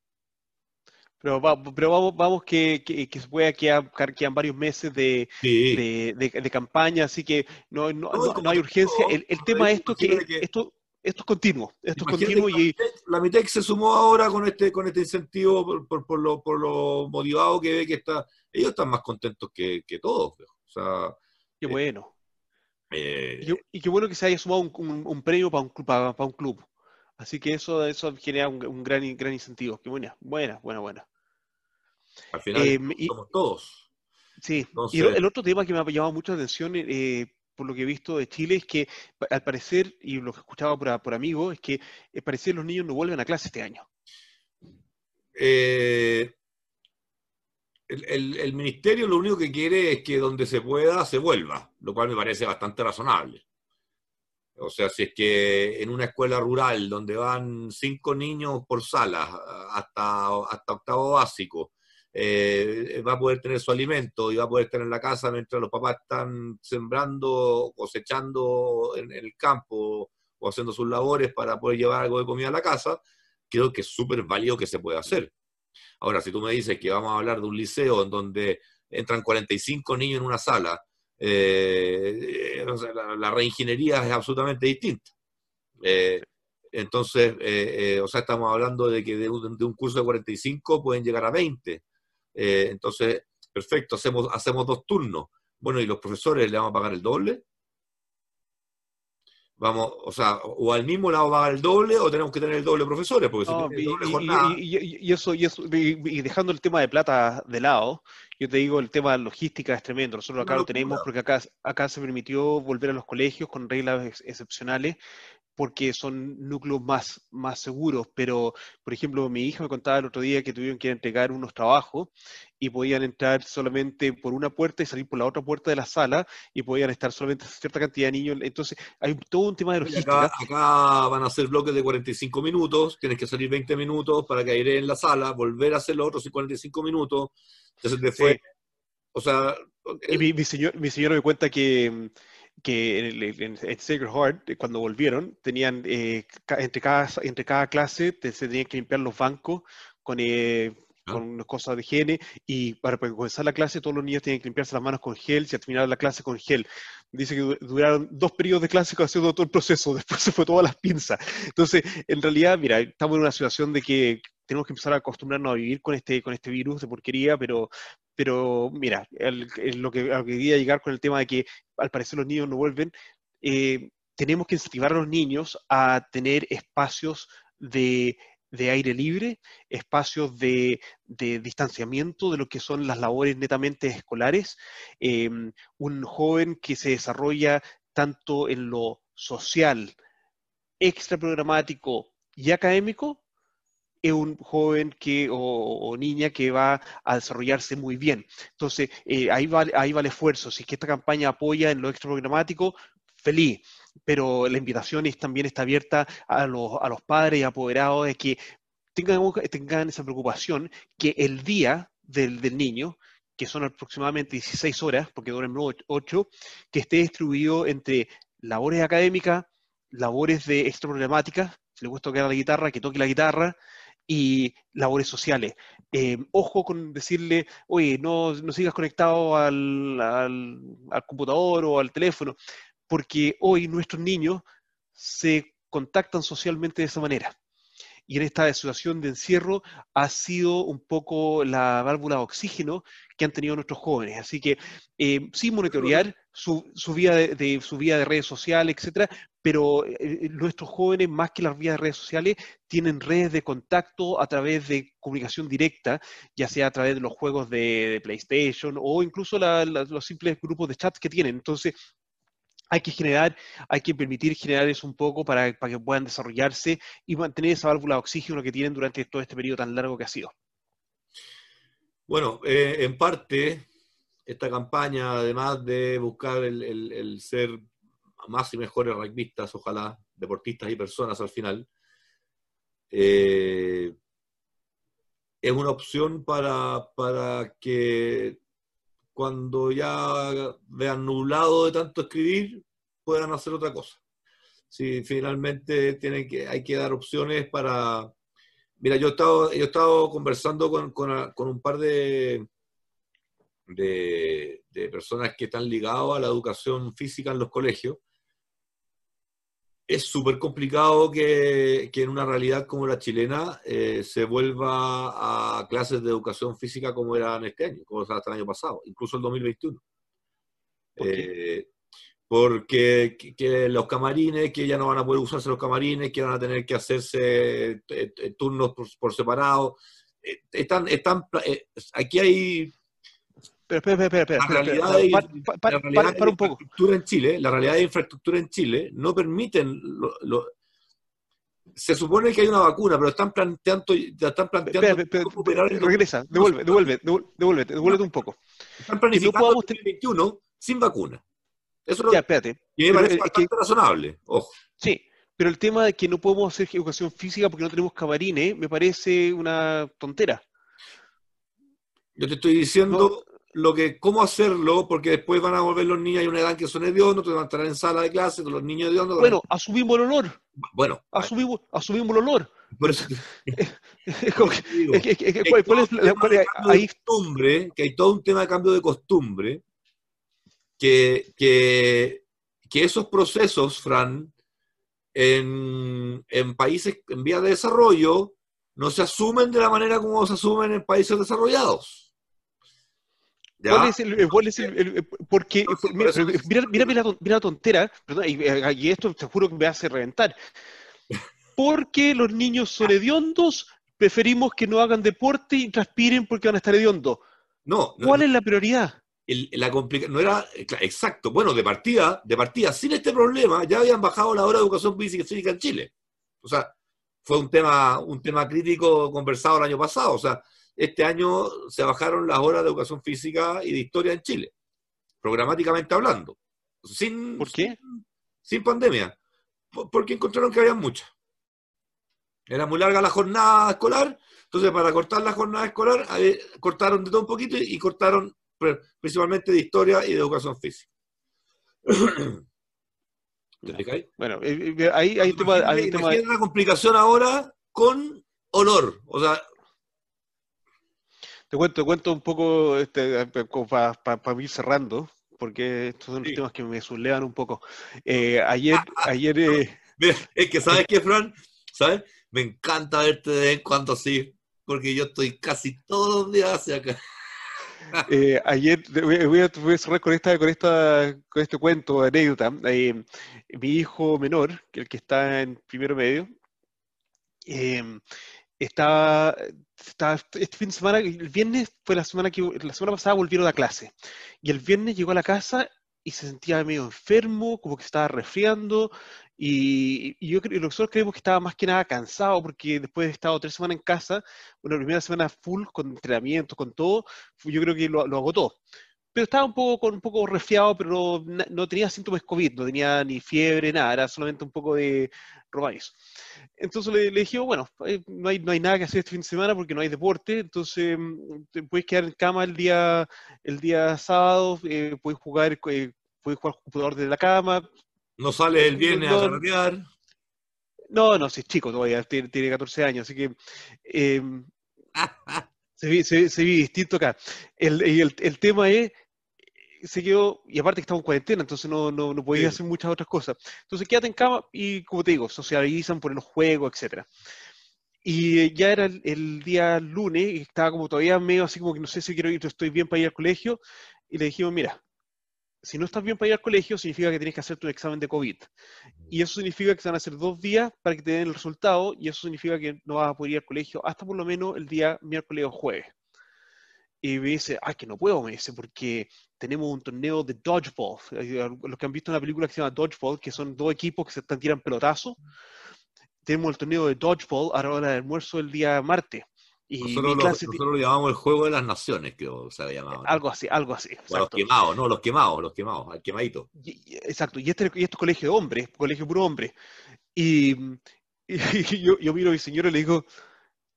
Pero, pero vamos, vamos que, que, se pueda quedar, quedan varios meses de, de, campaña, así que no, no, no, hay urgencia. El, el tema es esto que, esto, esto es continuo, esto es continuo y... La MITEC se sumó ahora con este, con este incentivo por, por, lo, por lo motivado que ve que está. Ellos están más contentos que, que todos. O sea, Qué bueno. Eh, y, qué bueno que se haya sumado un, premio para un, para, un, club. Así que eso, eso genera un, gran, gran incentivo. Qué buena, buena, buena, buena. Al final eh, somos todos. Sí, y el, otro tema que me ha llamado mucha atención, eh, por lo que he visto de Chile, es que al parecer, y lo que escuchaba por, por amigos, es que al parecer los niños no vuelven a clase este año. Eh, el, ministerio lo único que quiere es que donde se pueda se vuelva, lo cual me parece bastante razonable. O sea, si es que en una escuela rural donde van cinco niños por sala hasta, hasta octavo básico, eh, va a poder tener su alimento y va a poder estar en la casa mientras los papás están sembrando, cosechando en, en el campo o haciendo sus labores para poder llevar algo de comida a la casa, creo que es súper válido que se pueda hacer. Ahora, si tú me dices que vamos a hablar de un liceo en donde entran 45 niños en una sala, eh, eh, la, reingeniería es absolutamente distinta. Eh, entonces, o sea, estamos hablando de que de un, curso de 45 pueden llegar a 20. entonces, perfecto, hacemos, hacemos dos turnos. Bueno, ¿y los profesores le vamos a pagar el doble? Vamos, o sea, o al mismo lado va el doble o tenemos que tener el doble profesores, porque si y, doble jornada... y, eso, y, eso y, dejando el tema de plata de lado, yo te digo, el tema de logística es tremendo. Nosotros acá lo tenemos porque acá, acá se permitió volver a los colegios con reglas excepcionales porque son núcleos más, más seguros, pero, por ejemplo, mi hija me contaba el otro día que tuvieron que entregar unos trabajos y podían entrar solamente por una puerta y salir por la otra puerta de la sala y podían estar solamente cierta cantidad de niños. Entonces, hay todo un tema de logística. Acá, acá, van a ser bloques de 45 minutos, tienes que salir 20 minutos para que aire en la sala, volver a hacer los otros 45 minutos. Entonces, después, o sea... Y mi, mi, señor, mi señor me cuenta que que en, en, Sacred Heart, eh, cuando volvieron, tenían eh, entre, cada, entre cada clase se tenían que limpiar los bancos con, eh, ah. con cosas de higiene y para, comenzar la clase todos los niños tienen que limpiarse las manos con gel, y terminar la clase con gel. Dice que duraron dos periodos de clase haciendo todo el proceso, después se fue todas las pinzas. Entonces, en realidad, mira, estamos en una situación de que tenemos que empezar a acostumbrarnos a vivir con este, con este virus de porquería, pero, pero mira, lo, que, quería llegar con el tema de que al parecer los niños no vuelven, eh, tenemos que incentivar a los niños a tener espacios de, aire libre, espacios de, distanciamiento de lo que son las labores netamente escolares. Em, un joven que se desarrolla tanto en lo social, extraprogramático y académico, es un joven que, o, niña que va a desarrollarse muy bien. Entonces, eh, ahí, va, ahí va el esfuerzo. Si es que esta campaña apoya en lo extraprogramático, feliz. Pero la invitación es, también está abierta a los, a los padres y apoderados de que tengan, tengan esa preocupación que el día del, del niño, que son aproximadamente 16 horas, porque duran 8, que esté distribuido entre labores académicas, labores de extraprogramáticas, si le gusta tocar la guitarra, que toque la guitarra, y labores sociales. Eh, ojo con decirle, oye, no, no sigas conectado al, al, computador o al teléfono, porque hoy nuestros niños se contactan socialmente de esa manera. Y en esta situación de encierro ha sido un poco la válvula de oxígeno que han tenido nuestros jóvenes. Así que eh, sí monitorear su, su, vida de, su vida de redes sociales, etcétera, pero eh, eh, nuestros jóvenes, más que las vías de redes sociales, tienen redes de contacto a través de comunicación directa, ya sea a través de los juegos de, PlayStation o incluso los simples grupos de chat que tienen. Entonces, hay que generar, hay que permitir generar eso un poco para, para que puedan desarrollarse y mantener esa válvula de oxígeno que tienen durante todo este periodo tan largo que ha sido. Bueno, eh, en parte, esta campaña, además de buscar el, el ser más y mejores rugbyistas, ojalá, deportistas y personas al final, eh, es una opción para, para que cuando ya vean nublado de tanto escribir, puedan hacer otra cosa. Si finalmente tienen que, hay que dar opciones para... Mira, yo he estado, yo he conversando con, con un par de, de, de, personas que están ligados a la educación física en los colegios es súper complicado que, en una realidad como la chilena eh, se vuelva a clases de educación física como eran este año, como hasta el año pasado, incluso el 2021. Eh, porque que, los camarines, que ya no van a poder usarse los camarines, que van a tener que hacerse eh, turnos por, separado. están, están, aquí hay espera, espera, espera, La realidad, de, infraestructura en Chile, la realidad de infraestructura en Chile no permiten se supone que hay una vacuna, pero están planteando, están planteando regresa, devuelve, devuelve, devuelve, devuelve un poco. Están planificando no 2021 sin vacuna. Eso ya, espérate. Y me parece bastante razonable, ojo. Sí, pero el tema de que no podemos hacer educación física porque no tenemos camarines me parece una tontera. Yo te estoy diciendo lo que, cómo hacerlo, porque después van a volver los niños, hay una edad que son hediondos, te van a estar en sala de clase, los niños hediondos. Bueno, asumimos el olor. Bueno. Asumimos, asumimos el olor. Por eso, costumbre, que hay todo un tema de cambio de costumbre, que, que, que esos procesos, Fran, en, en países en vías de desarrollo, no se asumen de la manera como se asumen en países desarrollados. ¿Cuál es el, cuál es el, porque, mira, mira, mira, la tontera, perdón, eh, y, esto te juro que me hace reventar. Porque los niños son hediondos, preferimos que no hagan deporte y transpiren porque van a estar hediondos. No. ¿Cuál es la prioridad? la no era exacto. Bueno, de partida, de partida, sin este problema, ya habían bajado la hora de educación física en Chile. O sea, fue un tema, un tema crítico conversado el año pasado. O sea, este año se bajaron las horas de educación física y de historia en Chile, programáticamente hablando. Sin, ¿Por qué? Sin, pandemia. Porque encontraron que había muchas. Era muy larga la jornada escolar, entonces para cortar la jornada escolar cortaron de todo un poquito y, cortaron principalmente de historia y de educación física. ¿Te Bueno, eh, eh, ahí hay, tema, hay tema una complicación ahora con olor. O sea, te cuento, cuento un poco este, para ir cerrando, porque estos son los temas que me sublevan un poco. Eh, ayer, ayer. Eh, es que, ¿sabes qué, Fran? ¿Sabes? Me encanta verte de vez en cuando así, porque yo estoy casi todos los días hacia acá. Eh, ayer voy a, voy a, cerrar con esta, con esta, con este cuento, anécdota. mi hijo menor, el que está en primero medio, estaba, este fin de semana, el viernes fue la semana que la semana pasada volvieron a clase. Y el viernes llegó a la casa y se sentía medio enfermo, como que estaba resfriando. Y, yo creo, nosotros creemos que estaba más que nada cansado porque después de estado tres semanas en casa, una primera semana full con entrenamiento, con todo, yo creo que lo, lo agotó pero estaba un poco, con un poco resfriado, pero no, tenía síntomas COVID, no tenía ni fiebre, nada, era solamente un poco de romanizo. Entonces le, dije, bueno, eh, no hay, no hay nada que hacer este fin de semana porque no hay deporte, entonces mm, te puedes quedar en cama el día, el día sábado, eh, puedes jugar, eh, puedes jugar computador desde la cama. No sale el viernes a carretear. No, no, si es chico todavía, tiene, 14 años, así que em, se, vi, se, distinto acá. El, el, el tema es se quedó, y aparte que estamos en cuarentena, entonces no, no, no podía hacer muchas otras cosas. Entonces quédate en cama y, como te digo, socializan, por los juegos, etc. Y ya era el, día lunes, y estaba como todavía medio así como que no sé si quiero ir, estoy bien para ir al colegio, y le dijimos, mira, si no estás bien para ir al colegio, significa que tienes que hacer tu examen de COVID. Y eso significa que se van a hacer dos días para que te den el resultado, y eso significa que no vas a poder ir al colegio hasta por lo menos el día miércoles o jueves. Y me dice, ay, que no puedo, me dice, porque tenemos un torneo de dodgeball. Eh, los que han visto una película que se llama Dodgeball, que son dos equipos que se están tirando pelotazos. Tenemos el torneo de dodgeball a la hora del almuerzo el día martes. Y nosotros, lo, llamamos el juego de las naciones, que se había llamado. Algo así, algo así. los quemados, no, los quemados, los quemados, al quemadito. exacto, y este, y este es colegio de hombres, colegio puro hombre. Y, yo, yo, miro a mi señora y le digo,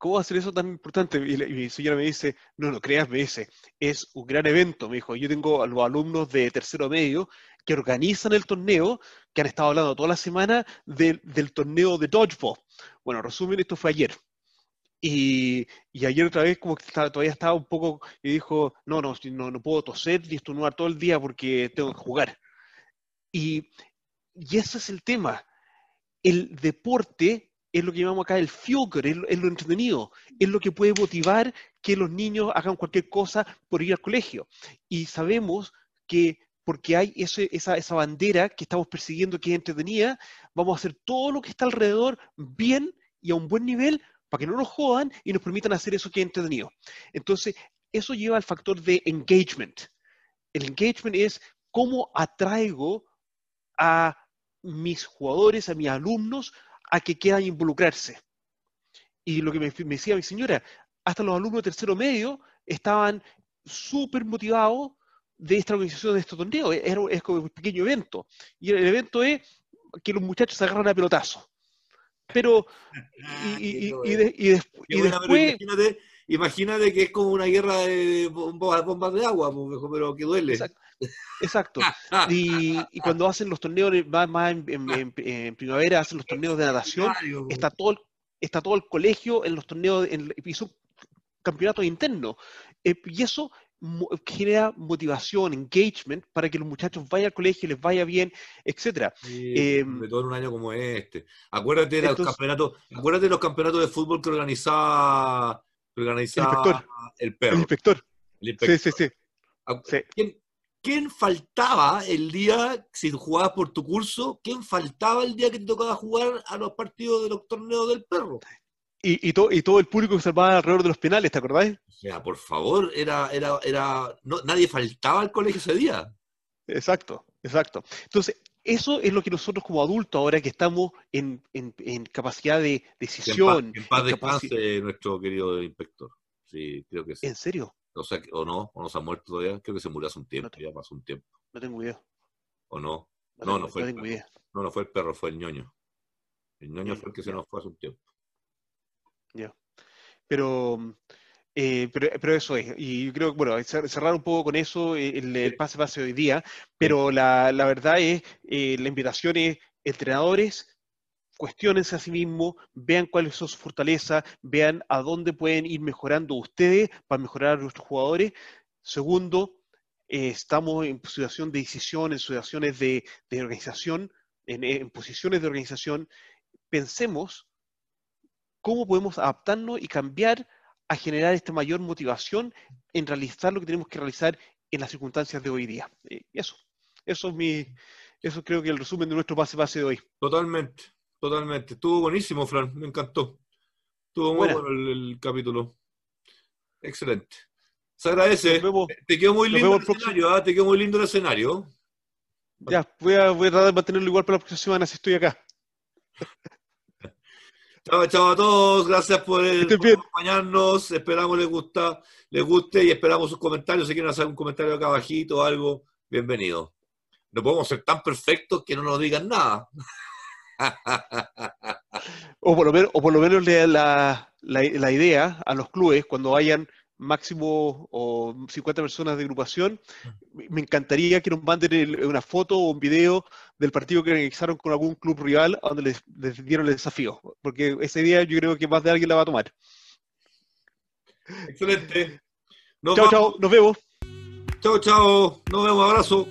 ¿cómo va a ser eso tan importante? Y, mi señora me dice, no, no creas, me dice, es un gran evento, me dijo, yo tengo a los alumnos de tercero medio que organizan el torneo, que han estado hablando toda la semana del torneo de dodgeball. Bueno, resumen, esto fue ayer. Y, ayer otra vez como que todavía estaba un poco, y dijo, no, no, no, no puedo toser y estornudar todo el día porque tengo que jugar. Y, y ese es el tema. El deporte es lo que llamamos acá el fuel es, lo entretenido, es lo que puede motivar que los niños hagan cualquier cosa por ir al colegio. Y sabemos que porque hay esa, esa bandera que estamos persiguiendo que es entretenida, vamos a hacer todo lo que está alrededor bien y a un buen nivel para que no nos jodan y nos permitan hacer eso que es entretenido. Entonces, eso lleva al factor de engagement. El engagement es cómo atraigo a mis jugadores, a mis alumnos, a que quieran involucrarse. Y lo que me, decía mi señora, hasta los alumnos de tercero medio estaban súper motivados de esta organización de este torneo. Es, es como un pequeño evento. Y el evento es que los muchachos se agarran a pelotazo. Pero, y, después... Imagínate, que es como una guerra de bombas de agua, pero que duele. Exacto. Y, cuando hacen los torneos, más, en, primavera, hacen los torneos de natación, está todo el, está todo el colegio en los torneos, en, y son campeonatos internos. Eh, y eso genera motivación, engagement, para que los muchachos vayan al colegio, les vaya bien, etcétera. Eh, de todo en un año como este. Acuérdate de, los campeonatos, acuérdate de los campeonatos de fútbol que organizaba, organizaba el, perro. El inspector. Sí, sí, sí. ¿Quién, ¿Quién faltaba el día, si jugabas por tu curso, quién faltaba el día que te tocaba jugar a los partidos de los torneos del perro? Y, y, y, todo el público que se armaba alrededor de los penales, ¿te acordáis? O sea, por favor, era, era, era, no, nadie faltaba al colegio ese día. Exacto, exacto. Entonces, eso es lo que nosotros como adultos, ahora que estamos en, en, en capacidad de decisión. En paz, en paz descanse nuestro querido inspector. Sí, creo que sí. ¿En serio? O sea, o no, o no se ha muerto todavía. Creo que se murió hace un tiempo, No ya pasó un tiempo. No tengo idea. ¿O no? No, No, tengo, no fue el perro. No, no fue el perro, fue el ñoño. El ñoño fue el que se ya. nos fue hace un tiempo. Pero, eh, pero, pero eso es. Y yo creo que, bueno, cer- cerrar un poco con eso, eh, el, pase pase hoy día, pero la, la verdad es, eh, la invitación es, entrenadores, cuestionense a sí mismos, vean cuáles son sus fortalezas, vean a dónde pueden ir mejorando ustedes para mejorar a nuestros jugadores. Segundo, eh, estamos en situación de decisión, en situaciones de, organización, en, posiciones de organización. Pensemos cómo podemos adaptarnos y cambiar a generar esta mayor motivación en realizar lo que tenemos que realizar en las circunstancias de hoy día. Eh, eso, eso es mi, eso creo que el resumen de nuestro pase pase de hoy. Totalmente, totalmente. Estuvo buenísimo, Fran, me encantó. Estuvo muy bueno el, el capítulo. Excelente. Se agradece. Vemos. Te quedó muy lindo el escenario, ¿ah? Te quedó muy lindo el escenario. Ya, voy a, voy a tratar de mantenerlo igual para la próxima semana si estoy acá. Chao, chao a todos. Gracias por, el- por acompañarnos. Esperamos les gusta, les guste y esperamos sus comentarios. Si quieren hacer un comentario acá abajito o algo, bienvenido. No podemos ser tan perfectos que no nos digan nada. O por lo menos, o por lo menos le da la, la, la idea a los clubes cuando vayan máximo o 50 personas de agrupación, me me encantaría que nos manden una foto o un video del partido que organizaron con algún club rival a donde les, les dieron el desafío, porque esa idea yo creo que más de alguien la va a tomar. Excelente. Nos Chao, vamos. chao, nos vemos. Chao, chao. Nos vemos. Abrazo.